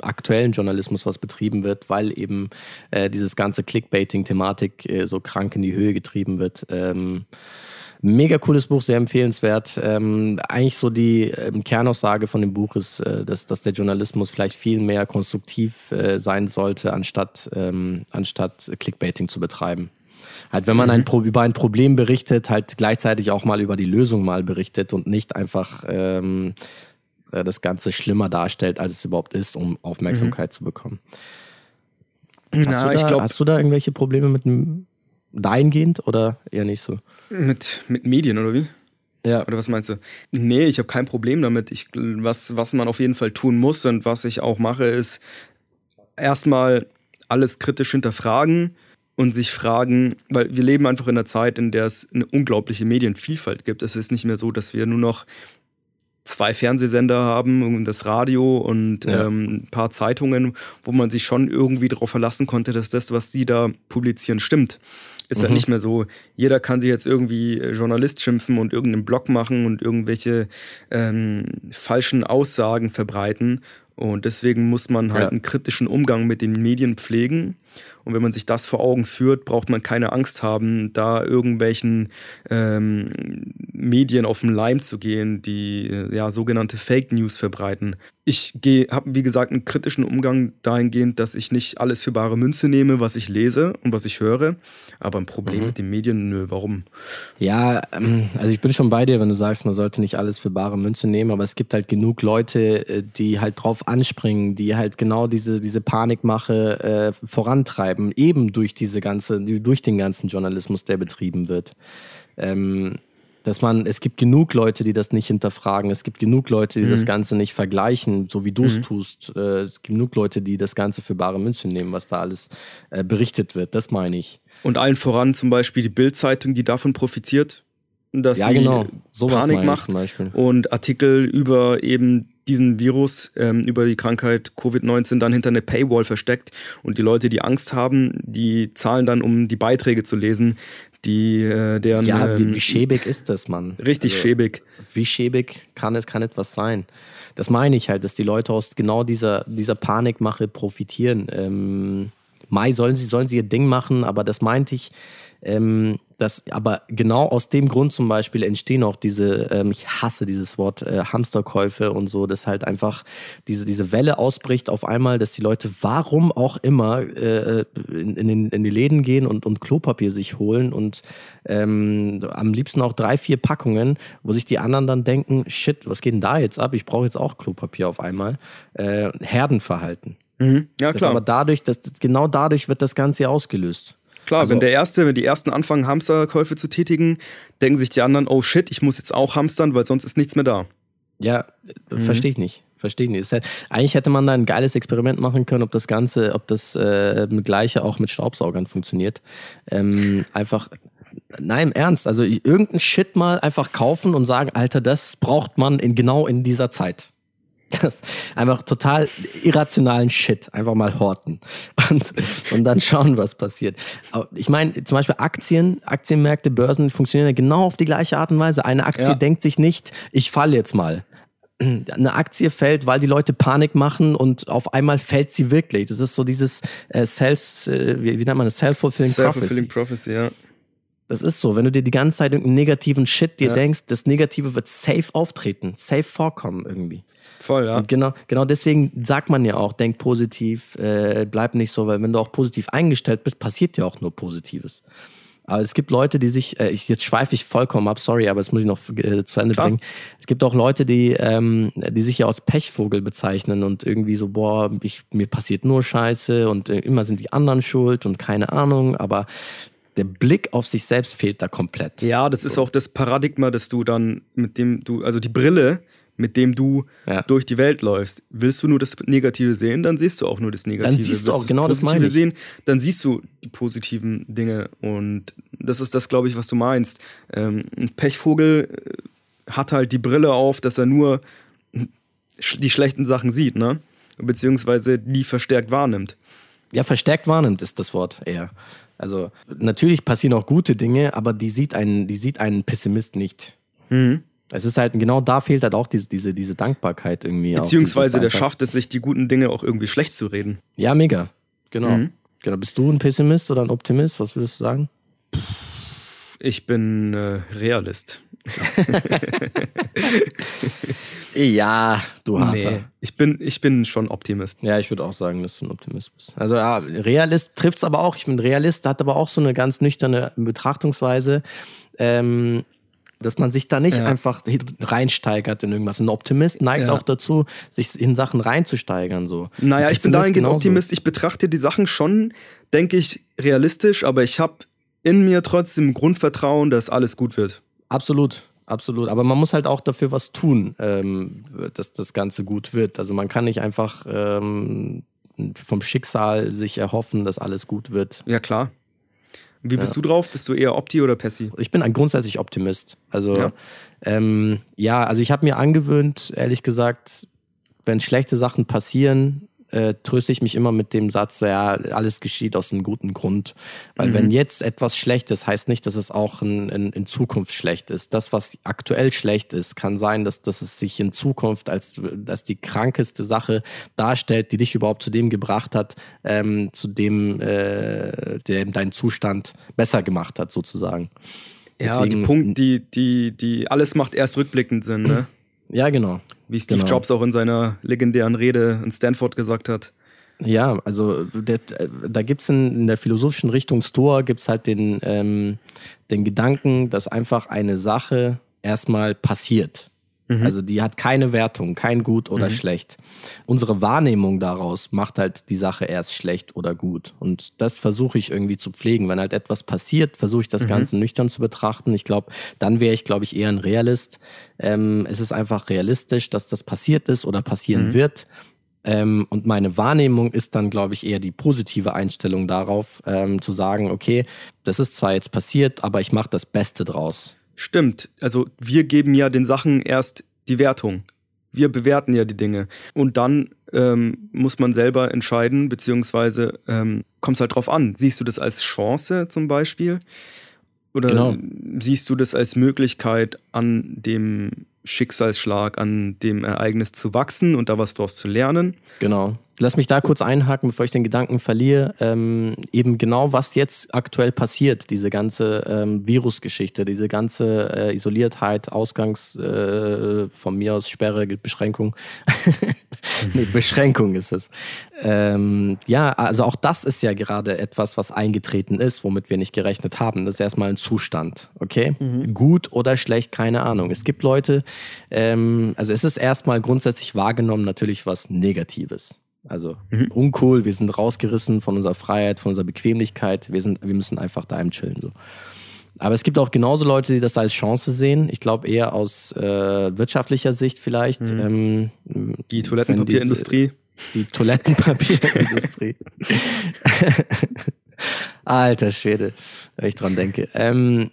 aktuellen Journalismus, was betrieben wird, weil eben äh, dieses ganze Clickbaiting-Thematik äh, so krank in die Höhe getrieben wird. Ähm, mega cooles Buch, sehr empfehlenswert. Ähm, eigentlich so die ähm, Kernaussage von dem Buch ist, äh, dass, dass der Journalismus vielleicht viel mehr konstruktiv äh, sein sollte, anstatt, ähm, anstatt Clickbaiting zu betreiben. Halt, wenn man ein mhm. über ein Problem berichtet, halt gleichzeitig auch mal über die Lösung mal berichtet und nicht einfach ähm, äh, das Ganze schlimmer darstellt, als es überhaupt ist, um Aufmerksamkeit mhm. zu bekommen. Hast, Na, du da, glaub, hast du da irgendwelche Probleme mit dahingehend oder eher nicht so? Mit, mit Medien oder wie? Ja. Oder was meinst du? Nee, ich habe kein Problem damit. Ich, was, was man auf jeden Fall tun muss und was ich auch mache, ist erstmal alles kritisch hinterfragen und sich fragen, weil wir leben einfach in einer Zeit, in der es eine unglaubliche Medienvielfalt gibt. Es ist nicht mehr so, dass wir nur noch zwei Fernsehsender haben und das Radio und ja. ähm, ein paar Zeitungen, wo man sich schon irgendwie darauf verlassen konnte, dass das, was die da publizieren, stimmt. Ist mhm. halt nicht mehr so. Jeder kann sich jetzt irgendwie äh, Journalist schimpfen und irgendeinen Blog machen und irgendwelche ähm, falschen Aussagen verbreiten. Und deswegen muss man halt ja. einen kritischen Umgang mit den Medien pflegen und wenn man sich das vor Augen führt, braucht man keine Angst haben, da irgendwelchen ähm, Medien auf den Leim zu gehen, die äh, ja sogenannte Fake News verbreiten. Ich habe, wie gesagt, einen kritischen Umgang dahingehend, dass ich nicht alles für bare Münze nehme, was ich lese und was ich höre. Aber ein Problem mhm. mit den Medien, nö, warum? Ja, ähm, also ich bin schon bei dir, wenn du sagst, man sollte nicht alles für bare Münze nehmen, aber es gibt halt genug Leute, äh, die halt drauf anspringen, die halt genau diese, diese Panikmache äh, vorantreiben bleiben, eben durch diese ganze, durch den ganzen Journalismus, der betrieben wird. Ähm, dass man, es gibt genug Leute, die das nicht hinterfragen, es gibt genug Leute, die mhm. das Ganze nicht vergleichen, so wie du es mhm. tust. Äh, es gibt genug Leute, die das Ganze für bare Münze nehmen, was da alles äh, berichtet wird. Das meine ich. Und allen voran zum Beispiel die Bild-Zeitung, die davon profitiert, dass ja, sie genau. Panik macht und Artikel über eben diesen Virus, ähm, über die Krankheit Covid-19 dann hinter eine Paywall versteckt und die Leute, die Angst haben, die zahlen dann, um die Beiträge zu lesen, die äh, deren ja wie, ähm, wie schäbig ist das, Mann? Richtig also, schäbig. Wie schäbig kann es kann etwas sein? Das meine ich halt, dass die Leute aus genau dieser dieser Panikmache profitieren. Ähm, Mai sollen sie sollen sie ihr Ding machen, aber das meinte ich ähm, das, aber genau aus dem Grund zum Beispiel entstehen auch diese, ähm, ich hasse dieses Wort, äh, Hamsterkäufe und so, dass halt einfach diese, diese Welle ausbricht auf einmal, dass die Leute, warum auch immer, äh, in, in, den, in die Läden gehen und, und Klopapier sich holen und ähm, am liebsten auch drei, vier Packungen, wo sich die anderen dann denken, shit, was geht denn da jetzt ab? Ich brauche jetzt auch Klopapier auf einmal. Äh, Herdenverhalten. Mhm. Ja, klar. Das aber dadurch, dass, genau dadurch wird das Ganze ausgelöst. Klar, also, wenn der Erste, wenn die Ersten anfangen, Hamsterkäufe zu tätigen, denken sich die anderen, oh shit, ich muss jetzt auch hamstern, weil sonst ist nichts mehr da. Ja, mhm. verstehe ich nicht. Verstehe ich nicht. Halt, eigentlich hätte man da ein geiles Experiment machen können, ob das Ganze, ob das äh, Gleiche auch mit Staubsaugern funktioniert. Ähm, einfach, nein, im Ernst. Also irgendeinen Shit mal einfach kaufen und sagen, Alter, das braucht man in, genau in dieser Zeit. Das einfach total irrationalen Shit einfach mal horten und, und dann schauen, was passiert. Ich meine, zum Beispiel Aktien, Aktienmärkte, Börsen funktionieren ja genau auf die gleiche Art und Weise. Eine Aktie ja. denkt sich nicht, ich falle jetzt mal. Eine Aktie fällt, weil die Leute Panik machen und auf einmal fällt sie wirklich. Das ist so dieses äh, Self, äh, wie, wie nennt man das? Self-fulfilling Self Prophecy. Self-fulfilling Prophecy, ja. Das ist so. Wenn du dir die ganze Zeit irgendeinen negativen Shit dir ja. denkst, das Negative wird safe auftreten, safe vorkommen irgendwie. Voll, ja. Und genau, genau deswegen sagt man ja auch, denk positiv, äh, bleib nicht so, weil wenn du auch positiv eingestellt bist, passiert ja auch nur Positives. Aber es gibt Leute, die sich, äh, ich, jetzt schweife ich vollkommen ab, sorry, aber das muss ich noch äh, zu Ende Klar. bringen. Es gibt auch Leute, die, ähm, die sich ja als Pechvogel bezeichnen und irgendwie so, boah, ich, mir passiert nur Scheiße und äh, immer sind die anderen schuld und keine Ahnung, aber der Blick auf sich selbst fehlt da komplett. Ja, das so. ist auch das Paradigma, dass du dann, mit dem du, also die Brille, mit dem du ja. durch die Welt läufst. Willst du nur das Negative sehen, dann siehst du auch nur das Negative. Dann siehst du auch genau das, meine ich. sehen, dann siehst du die positiven Dinge und das ist das, glaube ich, was du meinst. Ähm, ein Pechvogel äh, hat halt die Brille auf, dass er nur die schlechten Sachen sieht, ne? Beziehungsweise die verstärkt wahrnimmt. Ja, verstärkt wahrnimmt ist das Wort eher. Also natürlich passieren auch gute Dinge, aber die sieht einen, die sieht einen Pessimist nicht. Mhm. Es ist halt, genau da fehlt halt auch diese, diese, diese Dankbarkeit irgendwie. Beziehungsweise der schafft es sich, die guten Dinge auch irgendwie schlecht zu reden. Ja, mega. Genau. Mhm. genau. Bist du ein Pessimist oder ein Optimist? Was würdest du sagen? Ich bin äh, Realist. ja, du Harter. Nee, ich bin, ich bin schon Optimist. Ja, ich würde auch sagen, dass du ein Optimist bist. Also ja, Realist trifft es aber auch. Ich bin Realist, hat aber auch so eine ganz nüchterne Betrachtungsweise. Ähm, dass man sich da nicht ja. einfach reinsteigert in irgendwas. Ein Optimist neigt ja. auch dazu, sich in Sachen reinzusteigern. So. Naja, ich bin dahingehend Optimist. Ich betrachte die Sachen schon, denke ich, realistisch, aber ich habe in mir trotzdem Grundvertrauen, dass alles gut wird. Absolut. Absolut, aber man muss halt auch dafür was tun, ähm, dass das Ganze gut wird. Also man kann nicht einfach ähm, vom Schicksal sich erhoffen, dass alles gut wird. Ja, klar. Wie bist ja. du drauf? Bist du eher Opti oder Pessi? Ich bin ein grundsätzlich Optimist. Also ja, ähm, ja also ich habe mir angewöhnt, ehrlich gesagt, wenn schlechte Sachen passieren, äh, tröste ich mich immer mit dem Satz, so, ja, alles geschieht aus einem guten Grund. Weil mhm. wenn jetzt etwas schlecht ist, heißt nicht, dass es auch in, in, in, Zukunft schlecht ist. Das, was aktuell schlecht ist, kann sein, dass, dass es sich in Zukunft als, als die krankeste Sache darstellt, die dich überhaupt zu dem gebracht hat, ähm, zu dem, äh, der deinen Zustand besser gemacht hat, sozusagen. Ja, Deswegen, die Punkte, die, die, die alles macht erst rückblickend Sinn, ne? Ja, genau. Wie Steve genau. Jobs auch in seiner legendären Rede in Stanford gesagt hat. Ja, also der, da gibt es in, in, der philosophischen Richtung Stoa gibt es halt den, ähm, den Gedanken, dass einfach eine Sache erstmal passiert. Mhm. Also die hat keine Wertung, kein gut oder mhm. schlecht. Unsere Wahrnehmung daraus macht halt die Sache erst schlecht oder gut. Und das versuche ich irgendwie zu pflegen. Wenn halt etwas passiert, versuche ich das mhm. Ganze nüchtern zu betrachten. Ich glaube, dann wäre ich, glaube ich, eher ein Realist. Ähm, es ist einfach realistisch, dass das passiert ist oder passieren mhm. wird. Ähm, und meine Wahrnehmung ist dann, glaube ich, eher die positive Einstellung darauf, ähm, zu sagen, okay, das ist zwar jetzt passiert, aber ich mache das Beste draus. Stimmt. Also wir geben ja den Sachen erst die Wertung. Wir bewerten ja die Dinge. Und dann ähm, muss man selber entscheiden, beziehungsweise ähm, kommt es halt drauf an. Siehst du das als Chance zum Beispiel? Oder genau. siehst du das als Möglichkeit, an dem Schicksalsschlag, an dem Ereignis zu wachsen und da was daraus zu lernen? Genau. Lass mich da kurz einhaken, bevor ich den Gedanken verliere. Ähm, eben genau, was jetzt aktuell passiert, diese ganze ähm, Virusgeschichte, diese ganze äh, Isoliertheit, Ausgangs äh, von mir aus Sperre, Beschränkung. nee, Beschränkung ist es. Ähm, ja, also auch das ist ja gerade etwas, was eingetreten ist, womit wir nicht gerechnet haben. Das ist erstmal ein Zustand, okay? Mhm. Gut oder schlecht, keine Ahnung. Es gibt Leute, ähm, also es ist erstmal grundsätzlich wahrgenommen natürlich was Negatives. Also mhm. uncool, wir sind rausgerissen von unserer Freiheit, von unserer Bequemlichkeit. Wir, sind, wir müssen einfach daheim chillen. So. Aber es gibt auch genauso Leute, die das als Chance sehen. Ich glaube eher aus äh, wirtschaftlicher Sicht vielleicht. Mhm. Ähm, die Toilettenpapierindustrie. Die, die Toilettenpapierindustrie. Alter Schwede, wenn ich dran denke. Ähm,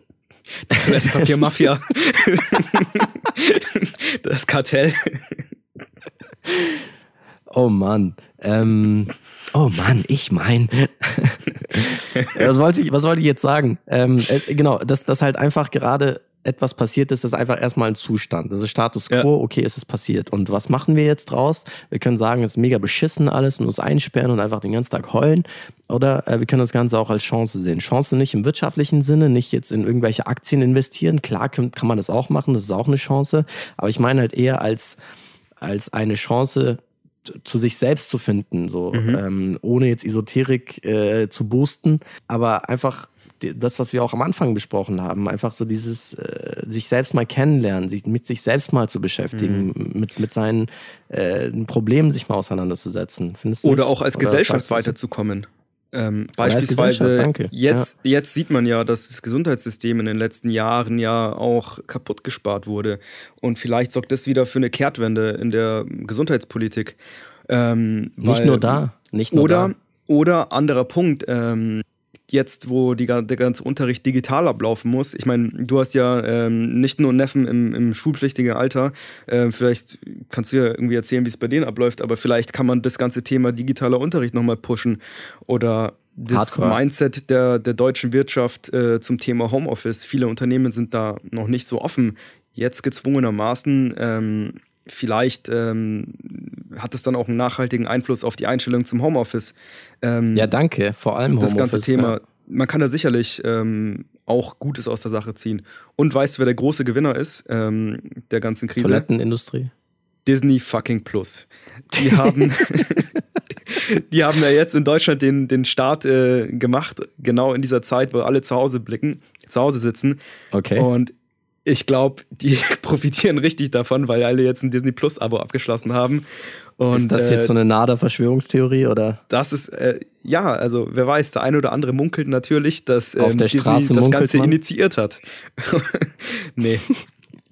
die Toilettenpapiermafia. das Kartell. Oh Mann. Ähm, oh Mann, ich mein. was, wollte ich, was wollte ich jetzt sagen? Ähm, äh, genau, dass, dass halt einfach gerade etwas passiert ist, ist einfach erstmal ein Zustand. Das ist Status quo, ja. okay, es ist passiert. Und was machen wir jetzt draus? Wir können sagen, es ist mega beschissen alles und uns einsperren und einfach den ganzen Tag heulen. Oder äh, wir können das Ganze auch als Chance sehen. Chance nicht im wirtschaftlichen Sinne, nicht jetzt in irgendwelche Aktien investieren. Klar kann, kann man das auch machen, das ist auch eine Chance. Aber ich meine halt eher als, als eine Chance, zu sich selbst zu finden, so mhm. ähm, ohne jetzt Esoterik äh, zu boosten, aber einfach das, was wir auch am Anfang besprochen haben, einfach so dieses äh, sich selbst mal kennenlernen, sich mit sich selbst mal zu beschäftigen, mhm. mit, mit seinen äh, Problemen sich mal auseinanderzusetzen. Findest du Oder auch als Oder Gesellschaft weiterzukommen. Ähm, beispielsweise jetzt, ja. jetzt sieht man ja, dass das Gesundheitssystem in den letzten Jahren ja auch kaputt gespart wurde. Und vielleicht sorgt das wieder für eine Kehrtwende in der Gesundheitspolitik. Ähm, nicht weil, nur da, nicht nur oder, da. Oder anderer Punkt, ähm, jetzt, wo die, der ganze Unterricht digital ablaufen muss. Ich meine, du hast ja ähm, nicht nur Neffen im, im schulpflichtigen Alter. Ähm, vielleicht kannst du ja irgendwie erzählen, wie es bei denen abläuft, aber vielleicht kann man das ganze Thema digitaler Unterricht nochmal pushen oder das Hardcore. Mindset der, der deutschen Wirtschaft äh, zum Thema Homeoffice. Viele Unternehmen sind da noch nicht so offen. Jetzt gezwungenermaßen ähm, vielleicht ähm, hat es dann auch einen nachhaltigen Einfluss auf die Einstellung zum Homeoffice. Ähm, ja, danke. Vor allem Homeoffice. Das ganze Thema. Ja. Man kann da sicherlich ähm, auch Gutes aus der Sache ziehen. Und weißt du, wer der große Gewinner ist ähm, der ganzen Krise? Toilettenindustrie. Disney fucking Plus. Die haben, die haben ja jetzt in Deutschland den, den Start äh, gemacht, genau in dieser Zeit, wo alle zu Hause blicken, zu Hause sitzen. Okay. Und ich glaube, die profitieren richtig davon, weil alle jetzt ein Disney Plus Abo abgeschlossen haben. Und, ist das jetzt so eine NADA-Verschwörungstheorie oder? Das ist, äh, ja, also wer weiß, der eine oder andere munkelt natürlich, dass ähm, der Straße das Ganze man? initiiert hat. nee,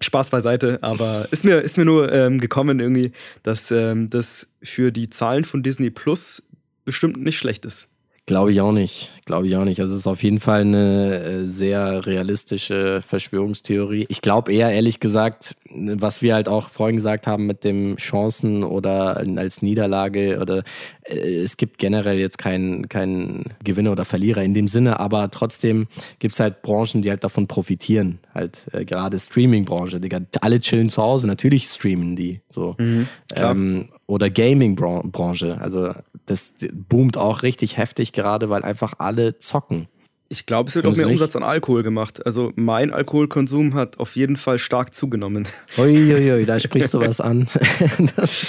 Spaß beiseite, aber ist mir, ist mir nur ähm, gekommen irgendwie, dass ähm, das für die Zahlen von Disney Plus bestimmt nicht schlecht ist. Glaube ich auch nicht. Glaube ich auch nicht. Also es ist auf jeden Fall eine äh, sehr realistische Verschwörungstheorie. Ich glaube eher, ehrlich gesagt, was wir halt auch vorhin gesagt haben mit dem Chancen oder als Niederlage oder es gibt generell jetzt keinen keinen Gewinner oder Verlierer in dem Sinne, aber trotzdem gibt es halt Branchen, die halt davon profitieren. Halt äh, gerade Streaming-Branche, alle chillen zu Hause, natürlich streamen die so. Mhm, ähm, oder Gaming-Branche. Also das boomt auch richtig heftig gerade, weil einfach alle zocken. Ich glaube, es wird Findest auch mehr Umsatz an Alkohol gemacht. Also mein Alkoholkonsum hat auf jeden Fall stark zugenommen. Uiuiui, da sprichst du was an. Das,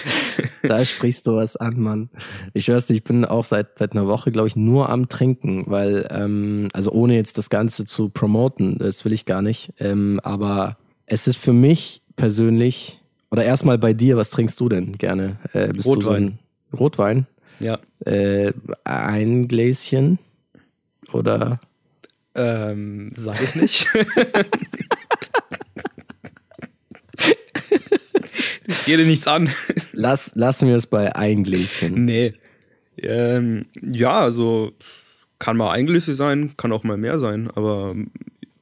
da sprichst du was an, Mann. Ich schwör's dir, ich bin auch seit, seit einer Woche, glaube ich, nur am Trinken, weil, ähm, also ohne jetzt das Ganze zu promoten, das will ich gar nicht. Ähm, aber es ist für mich persönlich oder erstmal bei dir, was trinkst du denn gerne? Äh, Rotwein. So ein Rotwein? Ja. Äh, ein Gläschen? Oder? Ähm, sag ich nicht. ich gehe dir nichts an. Lass, lassen wir es bei ein Gläschen. Nee. Ähm, ja, also kann mal ein Gläschen sein, kann auch mal mehr sein, aber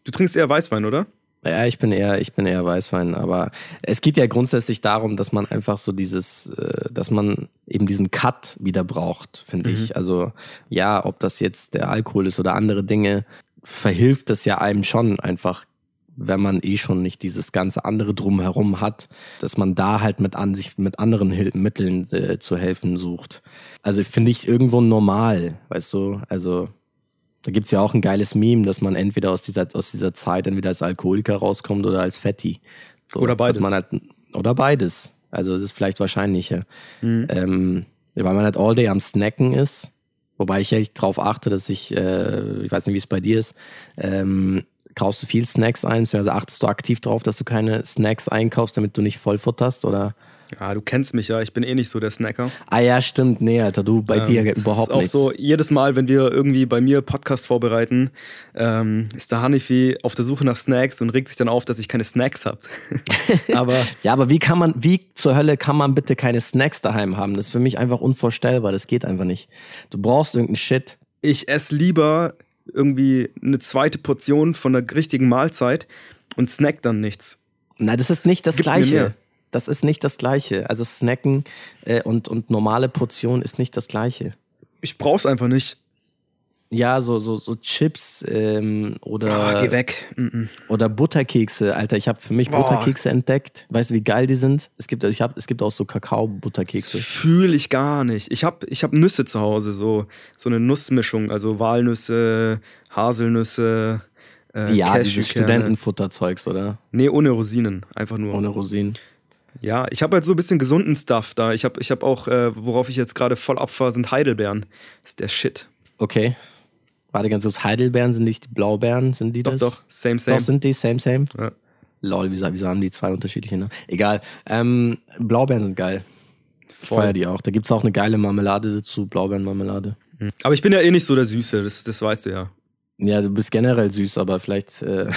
du trinkst eher Weißwein, oder? Ja, ich bin eher, ich bin eher Weißwein, aber es geht ja grundsätzlich darum, dass man einfach so dieses, äh, dass man eben diesen Cut wieder braucht, finde mhm. ich. Also ja, ob das jetzt der Alkohol ist oder andere Dinge, verhilft das ja einem schon einfach, wenn man eh schon nicht dieses ganze andere drumherum hat, dass man da halt mit an sich mit anderen Hil Mitteln äh, zu helfen sucht. Also finde ich irgendwo normal, weißt du? Also da gibt's ja auch ein geiles Meme, dass man entweder aus dieser, aus dieser Zeit entweder als Alkoholiker rauskommt oder als Fetti. So, oder beides. Halt, oder beides. Also das ist vielleicht wahrscheinlicher. Mhm. Ähm, weil man halt all day am Snacken ist. Wobei ich echt drauf achte, dass ich, äh, ich weiß nicht, wie es bei dir ist, ähm, kaufst du viel Snacks ein, also achtest du aktiv drauf, dass du keine Snacks einkaufst, damit du nicht voll futterst oder ja, du kennst mich ja, ich bin eh nicht so der Snacker. Ah ja, stimmt, nee, Alter, du bei ähm, dir überhaupt nicht. Auch so, jedes Mal, wenn wir irgendwie bei mir Podcast vorbereiten, ähm, ist der Hanifi auf der Suche nach Snacks und regt sich dann auf, dass ich keine Snacks habe. aber ja, aber wie kann man, wie zur Hölle kann man bitte keine Snacks daheim haben? Das ist für mich einfach unvorstellbar, das geht einfach nicht. Du brauchst irgendeinen Shit. Ich esse lieber irgendwie eine zweite Portion von einer richtigen Mahlzeit und snack dann nichts. Nein, das ist nicht das Gib Gleiche. Das ist nicht das Gleiche. Also Snacken äh, und, und normale Portion ist nicht das Gleiche. Ich brauch's einfach nicht. Ja, so, so, so Chips ähm, oder. Oh, geh weg. Mm -mm. Oder Butterkekse, Alter. Ich habe für mich Boah. Butterkekse entdeckt. Weißt du, wie geil die sind? Es gibt, ich hab, es gibt auch so Kakao-Butterkekse. Fühle ich gar nicht. Ich habe ich hab Nüsse zu Hause, so, so eine Nussmischung. Also Walnüsse, Haselnüsse. Äh, ja, dieses Studentenfutterzeugs, oder? Nee, ohne Rosinen. Einfach nur. Ohne Rosinen. Ja, ich habe halt so ein bisschen gesunden Stuff da. Ich habe ich hab auch, äh, worauf ich jetzt gerade voll abfahre, sind Heidelbeeren. Das ist der Shit. Okay. Warte ganz kurz, Heidelbeeren sind nicht die Blaubeeren, sind die doch, das? Doch, doch, same, same. Doch, sind die same, same? Ja. Lol, wieso, wieso haben die zwei unterschiedliche Namen? Egal. Ähm, Blaubeeren sind geil. Ich feiere die auch. Da gibt's auch eine geile Marmelade dazu, Blaubeerenmarmelade. Mhm. Aber ich bin ja eh nicht so der Süße, das, das weißt du ja. Ja, du bist generell süß, aber vielleicht. Äh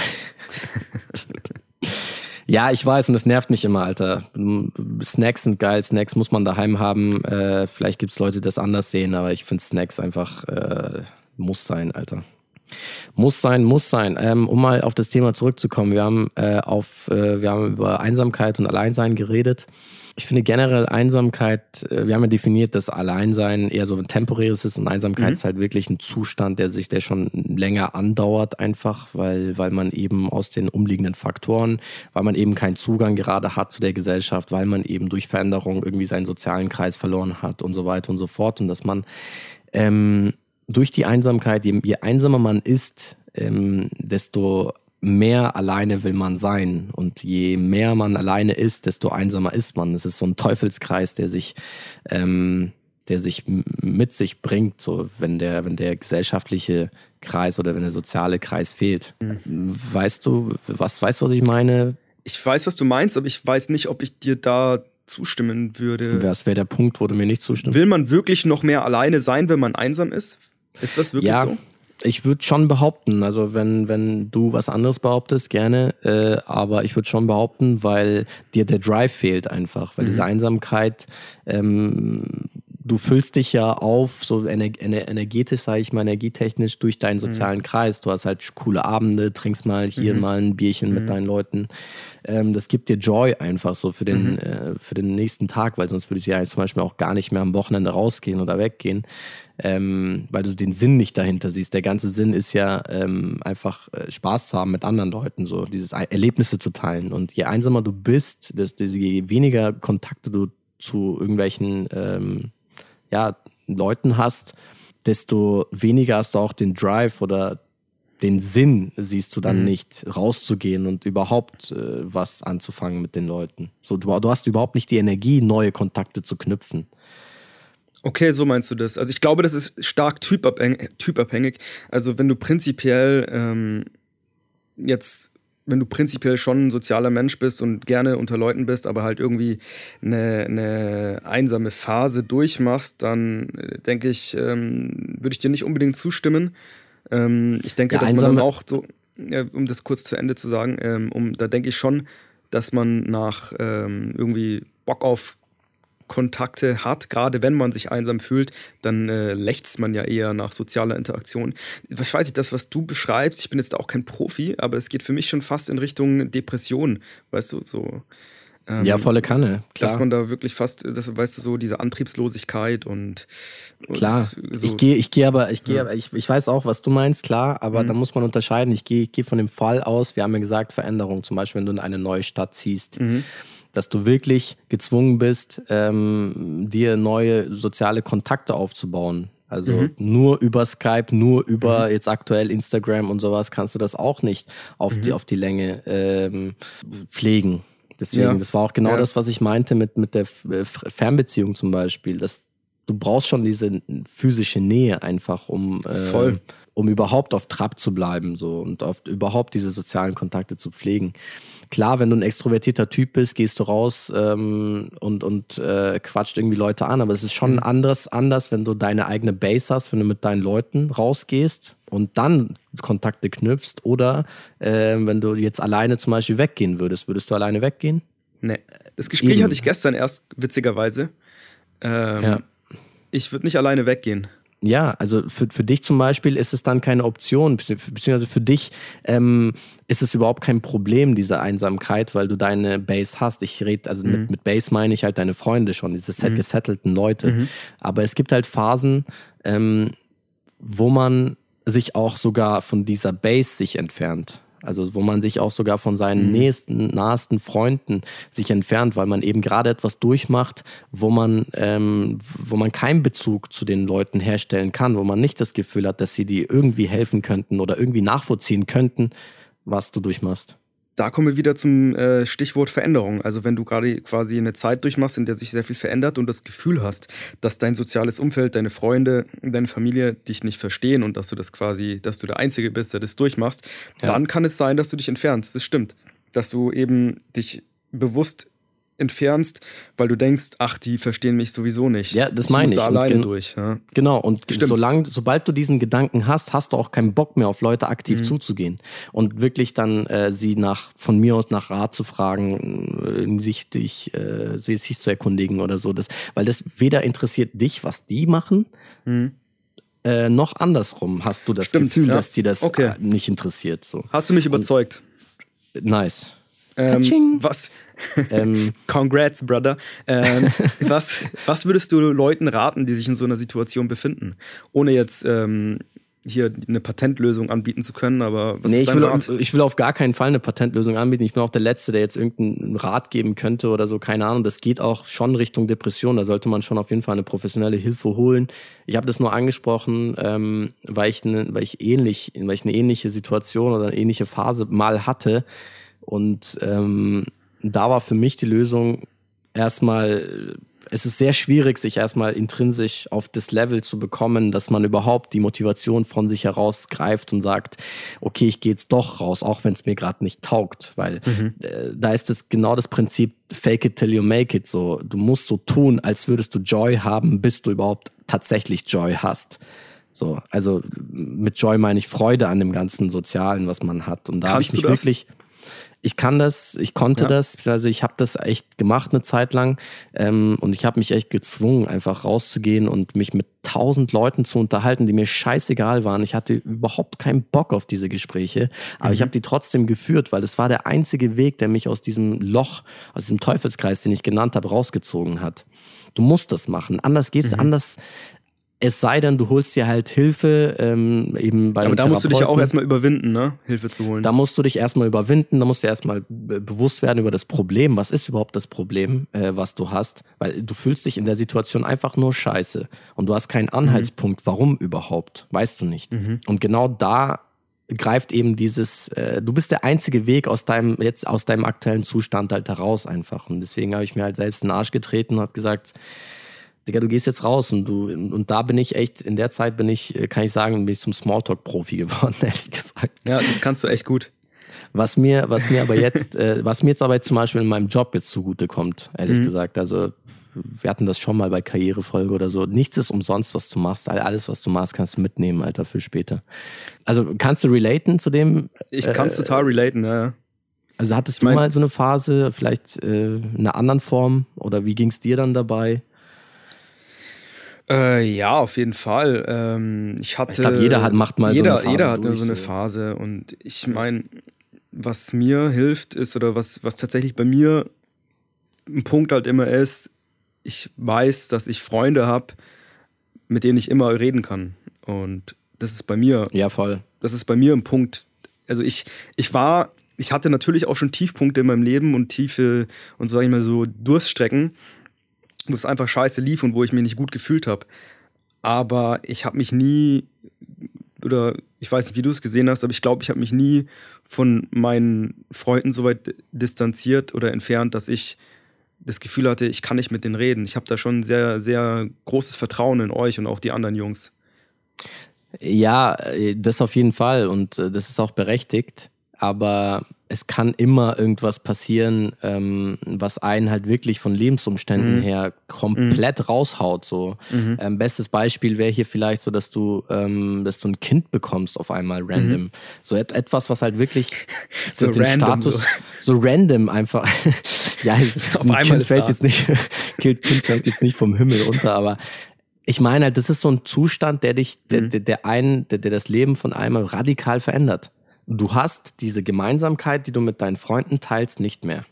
ja, ich weiß und das nervt mich immer, Alter. Snacks sind geil, Snacks muss man daheim haben. Äh, vielleicht gibt's Leute, die das anders sehen, aber ich finde Snacks einfach äh, muss sein, Alter. Muss sein, muss sein. Ähm, um mal auf das Thema zurückzukommen, wir haben äh, auf, äh, wir haben über Einsamkeit und Alleinsein geredet. Ich finde generell Einsamkeit, äh, wir haben ja definiert, dass Alleinsein eher so ein temporäres ist und Einsamkeit mhm. ist halt wirklich ein Zustand, der sich, der schon länger andauert einfach, weil, weil man eben aus den umliegenden Faktoren, weil man eben keinen Zugang gerade hat zu der Gesellschaft, weil man eben durch Veränderung irgendwie seinen sozialen Kreis verloren hat und so weiter und so fort und dass man ähm, durch die Einsamkeit, je, je einsamer man ist, ähm, desto mehr alleine will man sein. Und je mehr man alleine ist, desto einsamer ist man. Es ist so ein Teufelskreis, der sich, ähm, der sich mit sich bringt, so wenn der, wenn der gesellschaftliche Kreis oder wenn der soziale Kreis fehlt. Mhm. Weißt du, was weißt du, was ich meine? Ich weiß, was du meinst, aber ich weiß nicht, ob ich dir da zustimmen würde. Was wäre der Punkt, wo du mir nicht zustimmst? Will man wirklich noch mehr alleine sein, wenn man einsam ist? Ist das wirklich ja, so? Ich würde schon behaupten, also wenn, wenn du was anderes behauptest, gerne, äh, aber ich würde schon behaupten, weil dir der Drive fehlt einfach, weil mhm. diese Einsamkeit, ähm, du füllst dich ja auf, so ener energetisch, sage ich mal, energietechnisch durch deinen sozialen mhm. Kreis. Du hast halt coole Abende, trinkst mal hier mhm. mal ein Bierchen mhm. mit deinen Leuten. Ähm, das gibt dir Joy einfach so für den, mhm. äh, für den nächsten Tag, weil sonst würde ich ja zum Beispiel auch gar nicht mehr am Wochenende rausgehen oder weggehen ähm, weil du den Sinn nicht dahinter siehst. Der ganze Sinn ist ja ähm, einfach äh, Spaß zu haben mit anderen Leuten, so dieses Erlebnisse zu teilen. Und je einsamer du bist, desto je weniger Kontakte du zu irgendwelchen ähm, ja, Leuten hast, desto weniger hast du auch den Drive oder den Sinn siehst du dann mhm. nicht, rauszugehen und überhaupt äh, was anzufangen mit den Leuten. So, du, du hast überhaupt nicht die Energie, neue Kontakte zu knüpfen. Okay, so meinst du das. Also ich glaube, das ist stark typabhängig. typabhängig. Also wenn du prinzipiell ähm, jetzt, wenn du prinzipiell schon ein sozialer Mensch bist und gerne unter Leuten bist, aber halt irgendwie eine, eine einsame Phase durchmachst, dann äh, denke ich, ähm, würde ich dir nicht unbedingt zustimmen. Ähm, ich denke, ja, dass man auch so, ja, um das kurz zu Ende zu sagen, ähm, um, da denke ich schon, dass man nach ähm, irgendwie Bock auf Kontakte hat, gerade wenn man sich einsam fühlt, dann äh, lechzt man ja eher nach sozialer Interaktion. Ich weiß nicht, das, was du beschreibst, ich bin jetzt auch kein Profi, aber es geht für mich schon fast in Richtung Depression, weißt du, so. Ähm, ja, volle Kanne, klar. Dass man da wirklich fast, das, weißt du, so diese Antriebslosigkeit und. Klar, und so. ich gehe, ich gehe aber, ich gehe, ja. ich, ich weiß auch, was du meinst, klar, aber mhm. da muss man unterscheiden. Ich gehe, ich gehe von dem Fall aus, wir haben ja gesagt, Veränderung, zum Beispiel, wenn du in eine neue Stadt ziehst. Mhm dass du wirklich gezwungen bist, ähm, dir neue soziale Kontakte aufzubauen. Also mhm. nur über Skype, nur über mhm. jetzt aktuell Instagram und sowas kannst du das auch nicht auf mhm. die auf die Länge ähm, pflegen. Deswegen, ja. das war auch genau ja. das, was ich meinte mit mit der äh, Fernbeziehung zum Beispiel. Dass du brauchst schon diese physische Nähe einfach, um äh, Voll. Um überhaupt auf Trab zu bleiben so und auf überhaupt diese sozialen Kontakte zu pflegen klar, wenn du ein extrovertierter Typ bist, gehst du raus ähm, und, und äh, quatscht irgendwie Leute an, aber es ist schon mhm. anders, anders, wenn du deine eigene Base hast, wenn du mit deinen Leuten rausgehst und dann Kontakte knüpfst oder äh, wenn du jetzt alleine zum Beispiel weggehen würdest, würdest du alleine weggehen? Nee. Das Gespräch Eben. hatte ich gestern erst, witzigerweise. Ähm, ja. Ich würde nicht alleine weggehen. Ja, also für, für dich zum Beispiel ist es dann keine Option, beziehungsweise für dich ähm, ist es überhaupt kein Problem, diese Einsamkeit, weil du deine Base hast. Ich rede, also mhm. mit, mit Base meine ich halt deine Freunde schon, diese mhm. gesettelten Leute. Mhm. Aber es gibt halt Phasen, ähm, wo man sich auch sogar von dieser Base sich entfernt. Also wo man sich auch sogar von seinen mhm. nächsten, nahesten Freunden sich entfernt, weil man eben gerade etwas durchmacht, wo man, ähm, wo man keinen Bezug zu den Leuten herstellen kann, wo man nicht das Gefühl hat, dass sie dir irgendwie helfen könnten oder irgendwie nachvollziehen könnten, was du durchmachst. Da kommen wir wieder zum äh, Stichwort Veränderung. Also wenn du gerade quasi eine Zeit durchmachst, in der sich sehr viel verändert und das Gefühl hast, dass dein soziales Umfeld, deine Freunde, deine Familie dich nicht verstehen und dass du das quasi, dass du der Einzige bist, der das durchmachst, ja. dann kann es sein, dass du dich entfernst. Das stimmt. Dass du eben dich bewusst entfernst, weil du denkst, ach, die verstehen mich sowieso nicht. Ja, das meine ich. Da alleine durch. Ja. Genau, und solange, sobald du diesen Gedanken hast, hast du auch keinen Bock mehr auf Leute aktiv mhm. zuzugehen und wirklich dann äh, sie nach, von mir aus nach Rat zu fragen, äh, sich, dich, äh, sich zu erkundigen oder so. Das, weil das weder interessiert dich, was die machen, mhm. äh, noch andersrum hast du das Stimmt, Gefühl, ja. dass die das okay. Äh, nicht interessiert. So. Hast du mich überzeugt? Und, nice. Ähm, was? Ähm, Congrats, Brother. Ähm, was, was würdest du Leuten raten, die sich in so einer Situation befinden? Ohne jetzt ähm, hier eine Patentlösung anbieten zu können, aber was nee, ist dein ich will, Rat? ich will auf gar keinen Fall eine Patentlösung anbieten. Ich bin auch der Letzte, der jetzt irgendeinen Rat geben könnte oder so, keine Ahnung. Das geht auch schon Richtung Depression. Da sollte man schon auf jeden Fall eine professionelle Hilfe holen. Ich habe das nur angesprochen, ähm, weil ich, ne, weil ich ähnlich, weil ich eine ähnliche Situation oder eine ähnliche Phase mal hatte und ähm, da war für mich die Lösung erstmal, es ist sehr schwierig, sich erstmal intrinsisch auf das Level zu bekommen, dass man überhaupt die Motivation von sich herausgreift und sagt, okay, ich gehe jetzt doch raus, auch wenn es mir gerade nicht taugt. Weil mhm. äh, da ist es genau das Prinzip, fake it till you make it. So, du musst so tun, als würdest du Joy haben, bis du überhaupt tatsächlich Joy hast. So, also mit Joy meine ich Freude an dem ganzen Sozialen, was man hat. Und da habe ich mich wirklich ich kann das, ich konnte ja. das, also ich habe das echt gemacht eine Zeit lang ähm, und ich habe mich echt gezwungen, einfach rauszugehen und mich mit tausend Leuten zu unterhalten, die mir scheißegal waren. Ich hatte überhaupt keinen Bock auf diese Gespräche, aber mhm. ich habe die trotzdem geführt, weil es war der einzige Weg, der mich aus diesem Loch, aus diesem Teufelskreis, den ich genannt habe, rausgezogen hat. Du musst das machen. Anders geht's, mhm. anders es sei denn, du holst dir halt Hilfe, ähm, eben bei Aber da musst du dich ja auch erstmal überwinden, ne? Hilfe zu holen. Da musst du dich erstmal überwinden, da musst du erstmal bewusst werden über das Problem. Was ist überhaupt das Problem, äh, was du hast? Weil du fühlst dich in der Situation einfach nur scheiße. Und du hast keinen Anhaltspunkt, mhm. warum überhaupt. Weißt du nicht. Mhm. Und genau da greift eben dieses, äh, du bist der einzige Weg aus deinem, jetzt aus deinem aktuellen Zustand halt heraus einfach. Und deswegen habe ich mir halt selbst in den Arsch getreten und habe gesagt, Digga, du gehst jetzt raus und du, und da bin ich echt, in der Zeit bin ich, kann ich sagen, bin ich zum Smalltalk-Profi geworden, ehrlich gesagt. Ja, das kannst du echt gut. Was mir, was mir aber jetzt, äh, was mir jetzt aber zum Beispiel in meinem Job jetzt zugute kommt, ehrlich mhm. gesagt. Also, wir hatten das schon mal bei Karrierefolge oder so. Nichts ist umsonst, was du machst. Alles, was du machst, kannst du mitnehmen, Alter, für später. Also, kannst du relaten zu dem? Ich kann es äh, total relaten, ja. Also, hattest ich mein, du mal so eine Phase, vielleicht äh, in einer anderen Form? Oder wie ging es dir dann dabei? Äh, ja, auf jeden Fall. Ähm, ich hatte. Ich glaube, jeder hat macht mal jeder, so eine Phase. Jeder hat durch, so eine Phase. Und ich meine, was mir hilft, ist, oder was, was tatsächlich bei mir ein Punkt halt immer ist, ich weiß, dass ich Freunde habe, mit denen ich immer reden kann. Und das ist bei mir. Ja, voll. Das ist bei mir ein Punkt. Also ich, ich war, ich hatte natürlich auch schon Tiefpunkte in meinem Leben und tiefe und sage ich mal so Durststrecken wo es einfach scheiße lief und wo ich mich nicht gut gefühlt habe. Aber ich habe mich nie, oder ich weiß nicht, wie du es gesehen hast, aber ich glaube, ich habe mich nie von meinen Freunden so weit distanziert oder entfernt, dass ich das Gefühl hatte, ich kann nicht mit denen reden. Ich habe da schon sehr, sehr großes Vertrauen in euch und auch die anderen Jungs. Ja, das auf jeden Fall und äh, das ist auch berechtigt aber es kann immer irgendwas passieren, ähm, was einen halt wirklich von Lebensumständen mhm. her komplett mhm. raushaut. So mhm. ähm, bestes Beispiel wäre hier vielleicht so, dass du, ähm, dass du ein Kind bekommst auf einmal random. Mhm. So et etwas, was halt wirklich so den random, Status so. so. random einfach. ja, es, auf einmal kind fällt jetzt nicht, kind, fällt jetzt nicht vom Himmel runter, aber ich meine halt, das ist so ein Zustand, der dich, der, mhm. der, der einen, der, der das Leben von einem radikal verändert. Du hast diese Gemeinsamkeit, die du mit deinen Freunden teilst, nicht mehr.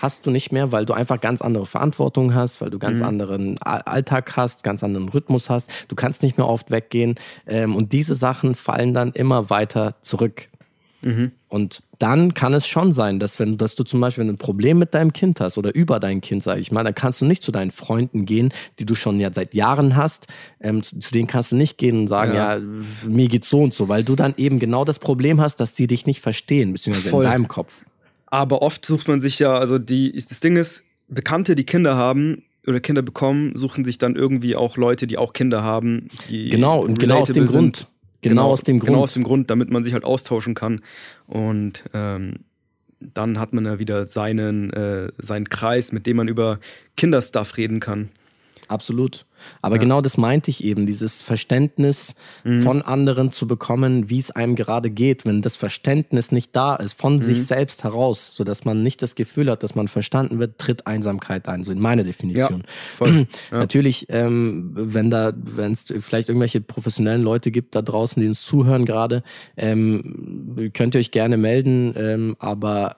Hast du nicht mehr, weil du einfach ganz andere Verantwortung hast, weil du ganz mhm. anderen Alltag hast, ganz anderen Rhythmus hast. Du kannst nicht mehr oft weggehen. Ähm, und diese Sachen fallen dann immer weiter zurück. Mhm. Und dann kann es schon sein, dass wenn dass du zum Beispiel wenn du ein Problem mit deinem Kind hast oder über dein Kind, sage ich mal, dann kannst du nicht zu deinen Freunden gehen, die du schon ja seit Jahren hast. Ähm, zu, zu, denen kannst du nicht gehen und sagen, ja. ja. mir geht's so und so, weil du dann eben genau das Problem hast, dass die dich nicht verstehen, beziehungsweise Voll. in deinem Kopf. Aber oft sucht man sich ja, also die, das Ding ist, Bekannte, die Kinder haben oder Kinder bekommen, suchen sich dann irgendwie auch Leute, die auch Kinder haben. genau, und genau aus dem sind. Grund. Genau, genau, aus dem Grund. Genau aus dem Grund, damit man sich halt austauschen kann. Und ähm, dann hat man ja wieder seinen, äh, seinen Kreis, mit dem man über Kinderstuff reden kann. Absolut. Aber ja. genau das meinte ich eben, dieses Verständnis mhm. von anderen zu bekommen, wie es einem gerade geht. Wenn das Verständnis nicht da ist, von mhm. sich selbst heraus, sodass man nicht das Gefühl hat, dass man verstanden wird, tritt Einsamkeit ein, so in meiner Definition. Ja, voll. Ja. Natürlich, ähm, wenn da, wenn es vielleicht irgendwelche professionellen Leute gibt da draußen, die uns zuhören gerade, ähm, könnt ihr euch gerne melden, ähm, aber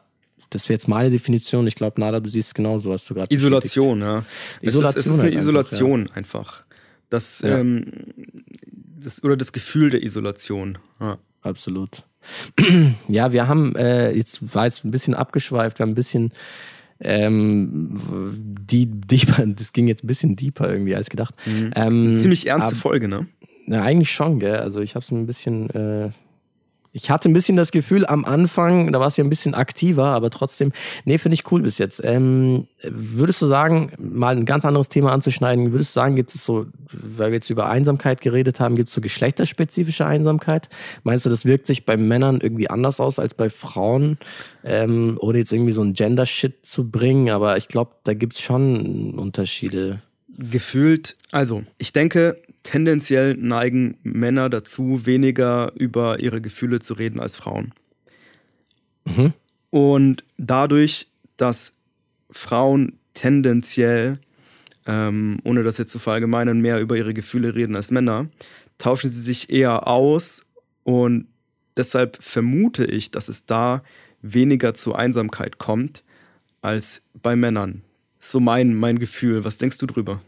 das wäre jetzt meine Definition. Ich glaube, Nada, du siehst genauso, was du gerade Isolation, ja. Isolation. Es ist, es ist eine halt Isolation einfach. Ja. einfach. Das, ja. ähm, das, oder das Gefühl der Isolation. Ja. Absolut. ja, wir haben, äh, jetzt war es ein bisschen abgeschweift, wir haben ein bisschen ähm, die deeper, das ging jetzt ein bisschen deeper irgendwie als gedacht. Mhm. Ähm, Ziemlich ernste ab, Folge, ne? Ja, eigentlich schon, gell? Also ich habe es ein bisschen äh, ich hatte ein bisschen das Gefühl am Anfang, da war es ja ein bisschen aktiver, aber trotzdem, nee, finde ich cool bis jetzt. Ähm, würdest du sagen, mal ein ganz anderes Thema anzuschneiden, würdest du sagen, gibt es so, weil wir jetzt über Einsamkeit geredet haben, gibt es so geschlechterspezifische Einsamkeit? Meinst du, das wirkt sich bei Männern irgendwie anders aus als bei Frauen? Ähm, ohne jetzt irgendwie so ein Gender-Shit zu bringen, aber ich glaube, da gibt es schon Unterschiede. Gefühlt, also ich denke, tendenziell neigen Männer dazu, weniger über ihre Gefühle zu reden als Frauen. Mhm. Und dadurch, dass Frauen tendenziell, ähm, ohne das jetzt zu verallgemeinern, mehr über ihre Gefühle reden als Männer, tauschen sie sich eher aus und deshalb vermute ich, dass es da weniger zu Einsamkeit kommt als bei Männern. So mein, mein Gefühl. Was denkst du drüber?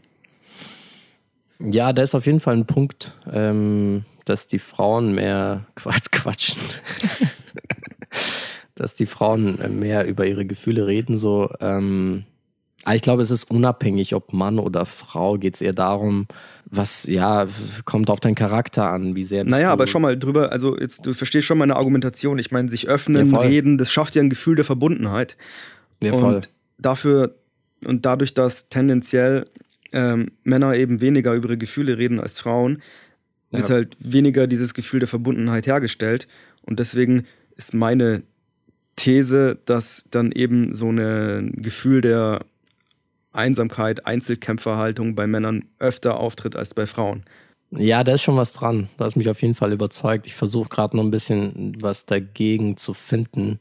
Ja, da ist auf jeden Fall ein Punkt, ähm, dass die Frauen mehr Quatsch quatschen. dass die Frauen mehr über ihre Gefühle reden. So, ähm, aber ich glaube, es ist unabhängig, ob Mann oder Frau. Geht es eher darum, was, ja, kommt auf deinen Charakter an, wie sehr. Naja, aber schon mal drüber, also jetzt, du verstehst schon meine Argumentation. Ich meine, sich öffnen, ja, reden, das schafft ja ein Gefühl der Verbundenheit. Ja, voll. Und dafür und dadurch, dass tendenziell ähm, Männer eben weniger über ihre Gefühle reden als Frauen, wird ja. halt weniger dieses Gefühl der Verbundenheit hergestellt. Und deswegen ist meine These, dass dann eben so ein Gefühl der Einsamkeit, Einzelkämpferhaltung bei Männern öfter auftritt als bei Frauen. Ja, da ist schon was dran. Da hast mich auf jeden Fall überzeugt. Ich versuche gerade noch ein bisschen was dagegen zu finden.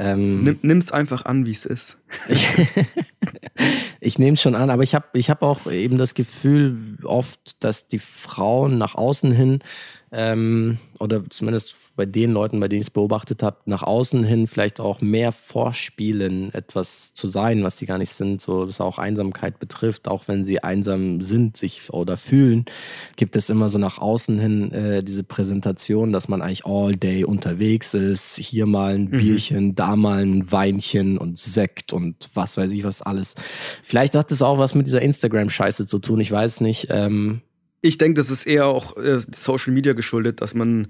Ähm, Nimm, es einfach an, wie es ist. ich nehme es schon an, aber ich habe ich hab auch eben das Gefühl oft, dass die Frauen nach außen hin ähm, oder zumindest bei den Leuten, bei denen ich es beobachtet habe, nach außen hin vielleicht auch mehr vorspielen, etwas zu sein, was sie gar nicht sind, so was auch Einsamkeit betrifft, auch wenn sie einsam sind, sich oder fühlen, gibt es immer so nach außen hin äh, diese Präsentation, dass man eigentlich all day unterwegs ist, hier mal ein mhm. Bierchen, da mal ein Weinchen und Sekt und was weiß ich was alles. Vielleicht hat es auch was mit dieser Instagram-Scheiße zu tun, ich weiß nicht. Ähm, ich denke, das ist eher auch äh, Social Media geschuldet, dass man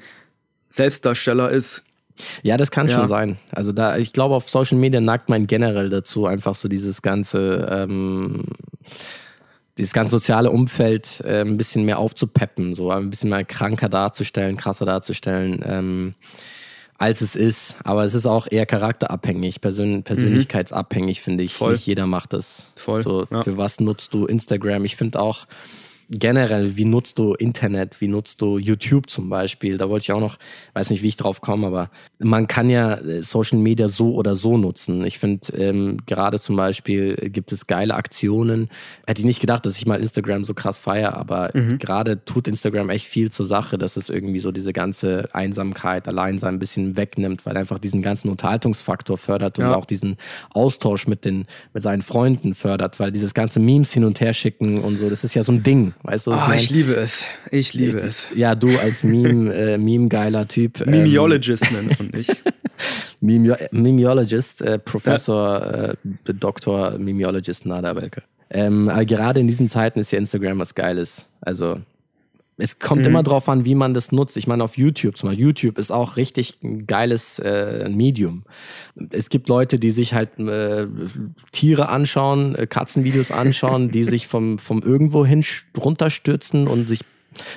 Selbstdarsteller ist. Ja, das kann ja. schon sein. Also da, ich glaube, auf Social Media neigt man generell dazu, einfach so dieses ganze, ähm, dieses ganz soziale Umfeld äh, ein bisschen mehr aufzupeppen, so ein bisschen mehr kranker darzustellen, krasser darzustellen. Ähm, als es ist. Aber es ist auch eher charakterabhängig, Persön mhm. persönlichkeitsabhängig, finde ich. Voll. Nicht jeder macht das. Voll. So, ja. Für was nutzt du Instagram? Ich finde auch, generell, wie nutzt du Internet, wie nutzt du YouTube zum Beispiel? Da wollte ich auch noch, weiß nicht, wie ich drauf komme, aber man kann ja äh, Social Media so oder so nutzen. Ich finde, ähm, gerade zum Beispiel gibt es geile Aktionen. Hätte ich nicht gedacht, dass ich mal Instagram so krass feiere, aber mhm. gerade tut Instagram echt viel zur Sache, dass es irgendwie so diese ganze Einsamkeit, Alleinsein ein bisschen wegnimmt, weil einfach diesen ganzen Unterhaltungsfaktor fördert und ja. auch diesen Austausch mit den, mit seinen Freunden fördert, weil dieses ganze Memes hin und her schicken und so, das ist ja so ein Ding. Weißt du, was oh, ich, mein? ich liebe es. Ich liebe ich, es. Ja, du als Meme, äh, Meme-geiler Typ. Memeologist ähm, und ich. Meme Memeologist, äh, Professor, ja. äh, Doktor, Memeologist Nada Welke. Ähm, gerade in diesen Zeiten ist ja Instagram was Geiles. Also es kommt mhm. immer drauf an, wie man das nutzt. Ich meine, auf YouTube zum Beispiel. YouTube ist auch richtig ein geiles äh, Medium. Es gibt Leute, die sich halt äh, Tiere anschauen, äh, Katzenvideos anschauen, die sich vom, vom irgendwo hin runterstürzen und sich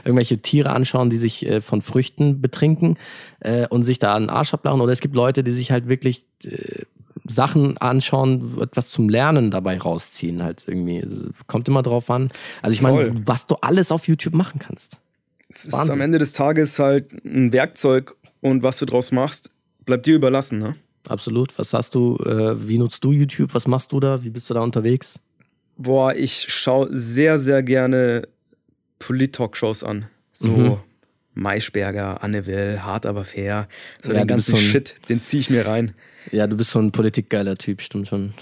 irgendwelche Tiere anschauen, die sich äh, von Früchten betrinken äh, und sich da einen Arsch ablachen. Oder es gibt Leute, die sich halt wirklich äh, Sachen anschauen, etwas zum Lernen dabei rausziehen, halt irgendwie. Kommt immer drauf an. Also ich meine, was du alles auf YouTube machen kannst. Es ist am Ende des Tages halt ein Werkzeug und was du draus machst, bleibt dir überlassen, ne? Absolut. Was hast du, äh, wie nutzt du YouTube? Was machst du da? Wie bist du da unterwegs? Boah, ich schaue sehr, sehr gerne Polit-Talkshows an. So mhm. Maischberger, Anne Will, Hart aber fair. So ja, den ganzen so Shit, den ziehe ich mir rein. Ja, du bist so ein politikgeiler Typ, stimmt schon.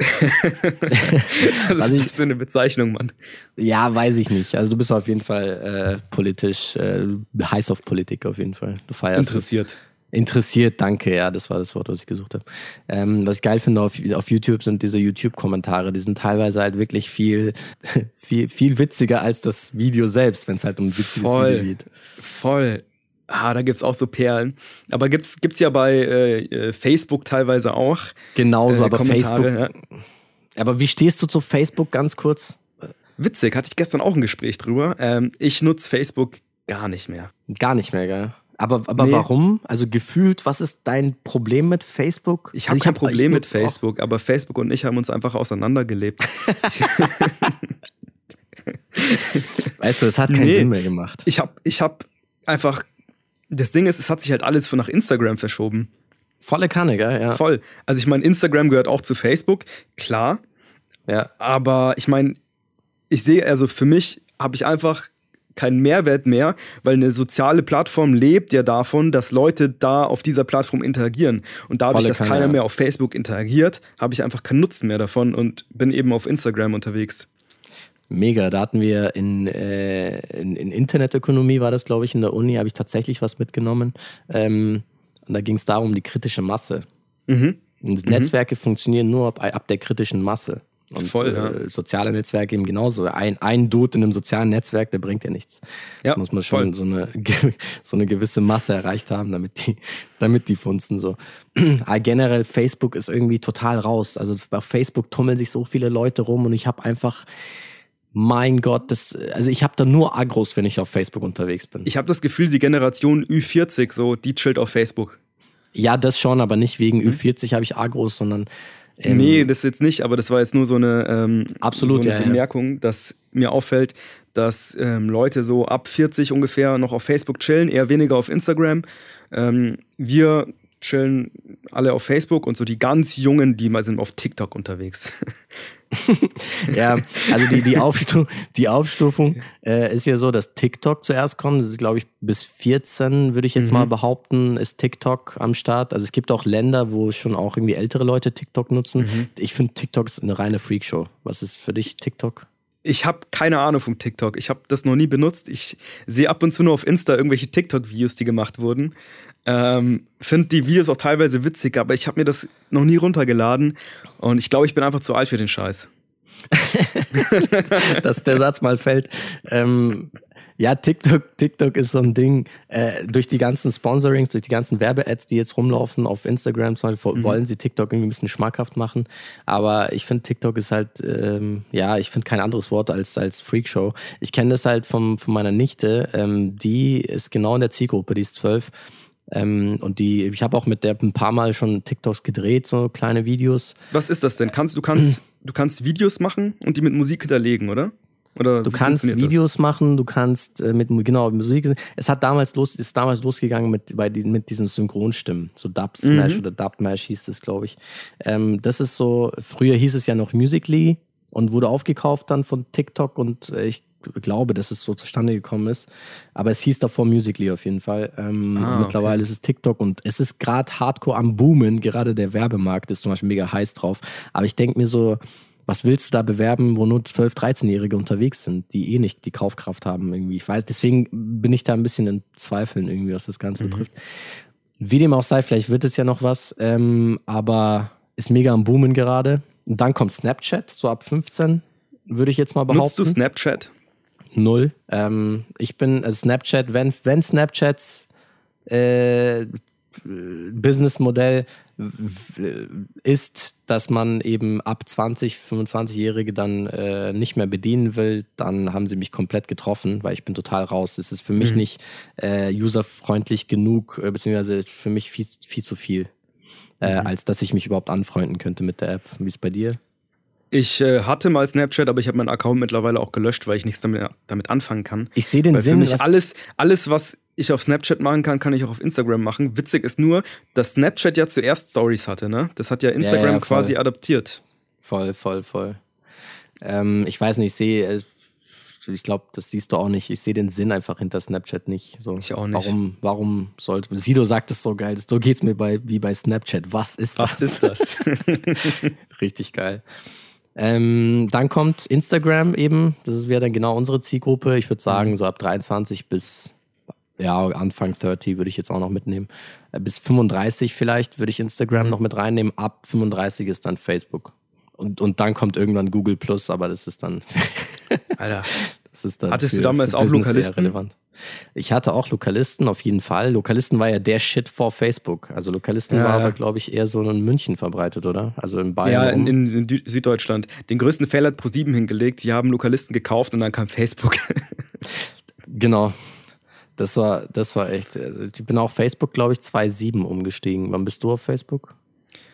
das ist ich, so eine Bezeichnung, Mann. Ja, weiß ich nicht. Also du bist auf jeden Fall äh, politisch, äh, heiß auf Politik auf jeden Fall. Du feierst. Interessiert. Es. Interessiert, danke, ja, das war das Wort, was ich gesucht habe. Ähm, was ich geil finde auf, auf YouTube sind diese YouTube-Kommentare. Die sind teilweise halt wirklich viel, viel, viel witziger als das Video selbst, wenn es halt um ein witziges voll, Video geht. Voll. Ah, da gibt's auch so Perlen. Aber gibt's gibt's ja bei äh, äh Facebook teilweise auch. Genauso, äh, aber Facebook. Ja. Aber wie stehst du zu Facebook ganz kurz? Witzig, hatte ich gestern auch ein Gespräch drüber. Ähm, ich nutze Facebook gar nicht mehr. Gar nicht mehr, gell? Aber, aber nee. warum? Also gefühlt, was ist dein Problem mit Facebook? Ich habe also kein hab, Problem mit Facebook, auch. aber Facebook und ich haben uns einfach auseinandergelebt. weißt du, es hat keinen nee. Sinn mehr gemacht. Ich habe ich hab einfach das Ding ist, es hat sich halt alles von nach Instagram verschoben. Volle Kanne, gell? Ja. Voll. Also ich meine, Instagram gehört auch zu Facebook, klar. Ja. Aber ich meine, ich sehe, also für mich habe ich einfach keinen Mehrwert mehr, weil eine soziale Plattform lebt ja davon, dass Leute da auf dieser Plattform interagieren. Und dadurch, Volle dass keiner mehr auf Facebook interagiert, habe ich einfach keinen Nutzen mehr davon und bin eben auf Instagram unterwegs. Mega, da hatten wir in, äh, in, in Internetökonomie, war das glaube ich, in der Uni, habe ich tatsächlich was mitgenommen. Ähm, und da ging es darum, die kritische Masse. Mhm. Mhm. Netzwerke funktionieren nur ab, ab der kritischen Masse. Und Voll, ja. äh, soziale Netzwerke eben genauso. Ein, ein Dude in einem sozialen Netzwerk, der bringt ja nichts. Ja, da muss man schon so eine, so eine gewisse Masse erreicht haben, damit die, damit die funzen so. Aber generell, Facebook ist irgendwie total raus. Also bei Facebook tummeln sich so viele Leute rum und ich habe einfach, mein Gott, das, also ich habe da nur Agros, wenn ich auf Facebook unterwegs bin. Ich habe das Gefühl, die Generation Ü40, so, die chillt auf Facebook. Ja, das schon, aber nicht wegen mhm. Ü40 habe ich Agros, sondern. Ähm, nee, das jetzt nicht, aber das war jetzt nur so eine, ähm, absolut, so eine ja, Bemerkung, ja. dass mir auffällt, dass ähm, Leute so ab 40 ungefähr noch auf Facebook chillen, eher weniger auf Instagram. Ähm, wir chillen alle auf Facebook und so die ganz Jungen, die mal sind auf TikTok unterwegs. ja, also die, die, Aufstu die Aufstufung äh, ist ja so, dass TikTok zuerst kommt. Das ist, glaube ich, bis 14, würde ich jetzt mhm. mal behaupten, ist TikTok am Start. Also es gibt auch Länder, wo schon auch irgendwie ältere Leute TikTok nutzen. Mhm. Ich finde, TikTok ist eine reine Freakshow. Was ist für dich TikTok? Ich habe keine Ahnung von TikTok. Ich habe das noch nie benutzt. Ich sehe ab und zu nur auf Insta irgendwelche TikTok-Videos, die gemacht wurden. Ähm, Finde die Videos auch teilweise witzig, aber ich habe mir das noch nie runtergeladen und ich glaube, ich bin einfach zu alt für den Scheiß. Dass der Satz mal fällt. Ähm, ja, TikTok, TikTok ist so ein Ding. Äh, durch die ganzen Sponsorings, durch die ganzen Werbe-Ads, die jetzt rumlaufen auf Instagram, zum Beispiel, mhm. wollen sie TikTok irgendwie ein bisschen schmackhaft machen. Aber ich finde, TikTok ist halt, ähm, ja, ich finde kein anderes Wort als, als Freakshow. Ich kenne das halt vom, von meiner Nichte. Ähm, die ist genau in der Zielgruppe, die ist zwölf. Ähm, und die, ich habe auch mit der ein paar Mal schon TikToks gedreht, so kleine Videos. Was ist das denn? Kannst du kannst du kannst Videos machen und die mit Musik hinterlegen, oder? Oder du kannst Videos das? machen, du kannst äh, mit genau Musik. Es hat damals los, ist damals losgegangen mit bei die, mit diesen Synchronstimmen, so Dub Smash mhm. oder Dub Mash hieß das, glaube ich. Ähm, das ist so. Früher hieß es ja noch Musically und wurde aufgekauft dann von TikTok und äh, ich glaube, dass es so zustande gekommen ist. Aber es hieß davor Musically auf jeden Fall. Ähm, ah, mittlerweile okay. ist es TikTok und es ist gerade hardcore am Boomen. Gerade der Werbemarkt ist zum Beispiel mega heiß drauf. Aber ich denke mir so, was willst du da bewerben, wo nur 12-, 13-Jährige unterwegs sind, die eh nicht die Kaufkraft haben irgendwie. Ich weiß, deswegen bin ich da ein bisschen in Zweifeln irgendwie, was das Ganze mhm. betrifft. Wie dem auch sei, vielleicht wird es ja noch was, ähm, aber ist mega am Boomen gerade. Und dann kommt Snapchat, so ab 15, würde ich jetzt mal behaupten. Nutzt du Snapchat? Null. Ähm, ich bin also Snapchat, wenn, wenn Snapchats äh, Businessmodell ist, dass man eben ab 20, 25-Jährige dann äh, nicht mehr bedienen will, dann haben sie mich komplett getroffen, weil ich bin total raus. Es ist für mich mhm. nicht äh, userfreundlich genug, äh, beziehungsweise für mich viel, viel zu viel, äh, mhm. als dass ich mich überhaupt anfreunden könnte mit der App. Wie ist bei dir? Ich äh, hatte mal Snapchat, aber ich habe meinen Account mittlerweile auch gelöscht, weil ich nichts damit, damit anfangen kann. Ich sehe den weil Sinn. Für mich alles, alles, was ich auf Snapchat machen kann, kann ich auch auf Instagram machen. Witzig ist nur, dass Snapchat ja zuerst Stories hatte, ne? Das hat ja Instagram ja, ja, quasi adaptiert. Voll, voll, voll. Ähm, ich weiß nicht, ich sehe, äh, ich glaube, das siehst du auch nicht. Ich sehe den Sinn einfach hinter Snapchat nicht. So, ich auch nicht. Warum, warum sollte. Sido sagt es so geil. So geht es mir bei, wie bei Snapchat. Was ist Was das? Was ist das? Richtig geil. Ähm, dann kommt Instagram eben. Das wäre dann genau unsere Zielgruppe. Ich würde sagen, mhm. so ab 23 bis ja, Anfang 30 würde ich jetzt auch noch mitnehmen. Äh, bis 35 vielleicht würde ich Instagram mhm. noch mit reinnehmen. Ab 35 ist dann Facebook. Und, und dann kommt irgendwann Google Plus, aber das ist dann. Alter. Das ist dann Hattest für, du damals auch Lokalisten? Relevant. Ich hatte auch Lokalisten, auf jeden Fall. Lokalisten war ja der Shit vor Facebook. Also Lokalisten ja, war aber, glaube ich, eher so in München verbreitet, oder? Also in Bayern. Ja, in, in, in Süddeutschland. Den größten Fehler hat ProSieben hingelegt. Die haben Lokalisten gekauft und dann kam Facebook. genau. Das war, das war echt. Äh, ich bin auf Facebook, glaube ich, 2.7 umgestiegen. Wann bist du auf Facebook?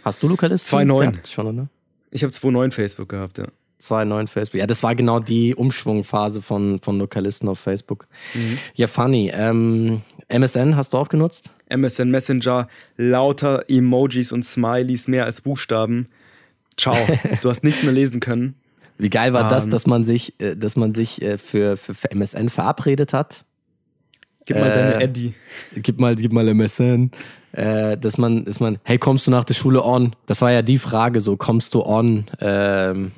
Hast du Lokalisten? 2.9. Schon, oder? Ich habe 2.9 Facebook gehabt, ja. 2.9 Facebook. Ja, das war genau die Umschwungphase von, von Lokalisten auf Facebook. Mhm. Ja, funny. Ähm, MSN hast du auch genutzt? MSN Messenger, lauter Emojis und Smileys, mehr als Buchstaben. Ciao, du hast nichts mehr lesen können. Wie geil war um, das, ähm. dass man sich, äh, dass man sich äh, für, für, für MSN verabredet hat? Gib mal äh, deine Eddie. Gib mal, gib mal MSN. Äh, dass man, dass man, hey, kommst du nach der Schule on? Das war ja die Frage, so, kommst du on? Ähm,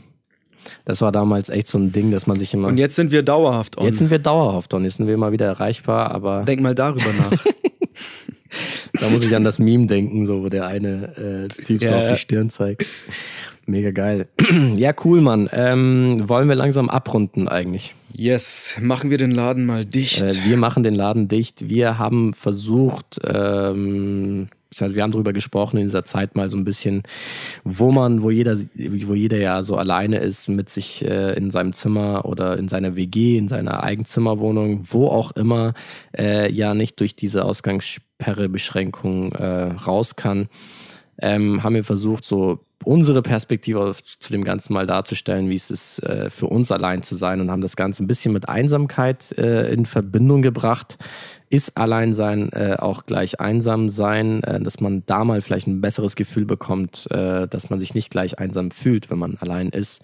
das war damals echt so ein Ding, dass man sich immer. Und jetzt sind wir dauerhaft on. Jetzt sind wir dauerhaft on. Jetzt sind wir immer wieder erreichbar, aber. Denk mal darüber nach. da muss ich an das Meme denken, so, wo der eine äh, Typ so auf die Stirn zeigt. Mega geil. ja, cool, Mann. Ähm, wollen wir langsam abrunden eigentlich? Yes, machen wir den Laden mal dicht. Äh, wir machen den Laden dicht. Wir haben versucht, ähm, also wir haben darüber gesprochen in dieser Zeit mal so ein bisschen, wo man, wo jeder, wo jeder ja so alleine ist mit sich äh, in seinem Zimmer oder in seiner WG, in seiner Eigenzimmerwohnung, wo auch immer, äh, ja nicht durch diese Ausgangssperre-Beschränkung äh, raus kann. Ähm, haben wir versucht, so unsere Perspektive zu dem Ganzen mal darzustellen, wie es ist, äh, für uns allein zu sein und haben das Ganze ein bisschen mit Einsamkeit äh, in Verbindung gebracht. Ist Alleinsein äh, auch gleich einsam sein, äh, dass man da mal vielleicht ein besseres Gefühl bekommt, dass man sich nicht gleich einsam fühlt, wenn man allein ist.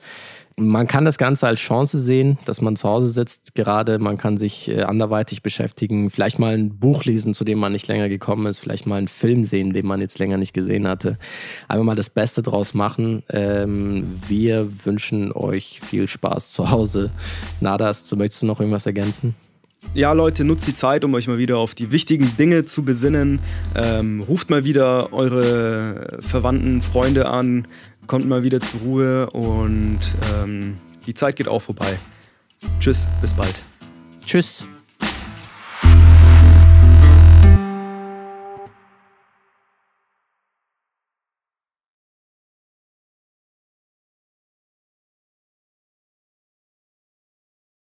Man kann das Ganze als Chance sehen, dass man zu Hause sitzt gerade, man kann sich äh, anderweitig beschäftigen, vielleicht mal ein Buch lesen, zu dem man nicht länger gekommen ist, vielleicht mal einen Film sehen, den man jetzt länger nicht gesehen hatte. Einfach mal das Beste draus machen. Ähm, wir wünschen euch viel Spaß zu Hause. Nadas, du möchtest du noch irgendwas ergänzen? Ja, Leute, nutzt die Zeit, um euch mal wieder auf die wichtigen Dinge zu besinnen. Ähm, ruft mal wieder eure Verwandten, Freunde an, kommt mal wieder zur Ruhe und ähm, die Zeit geht auch vorbei. Tschüss, bis bald. Tschüss.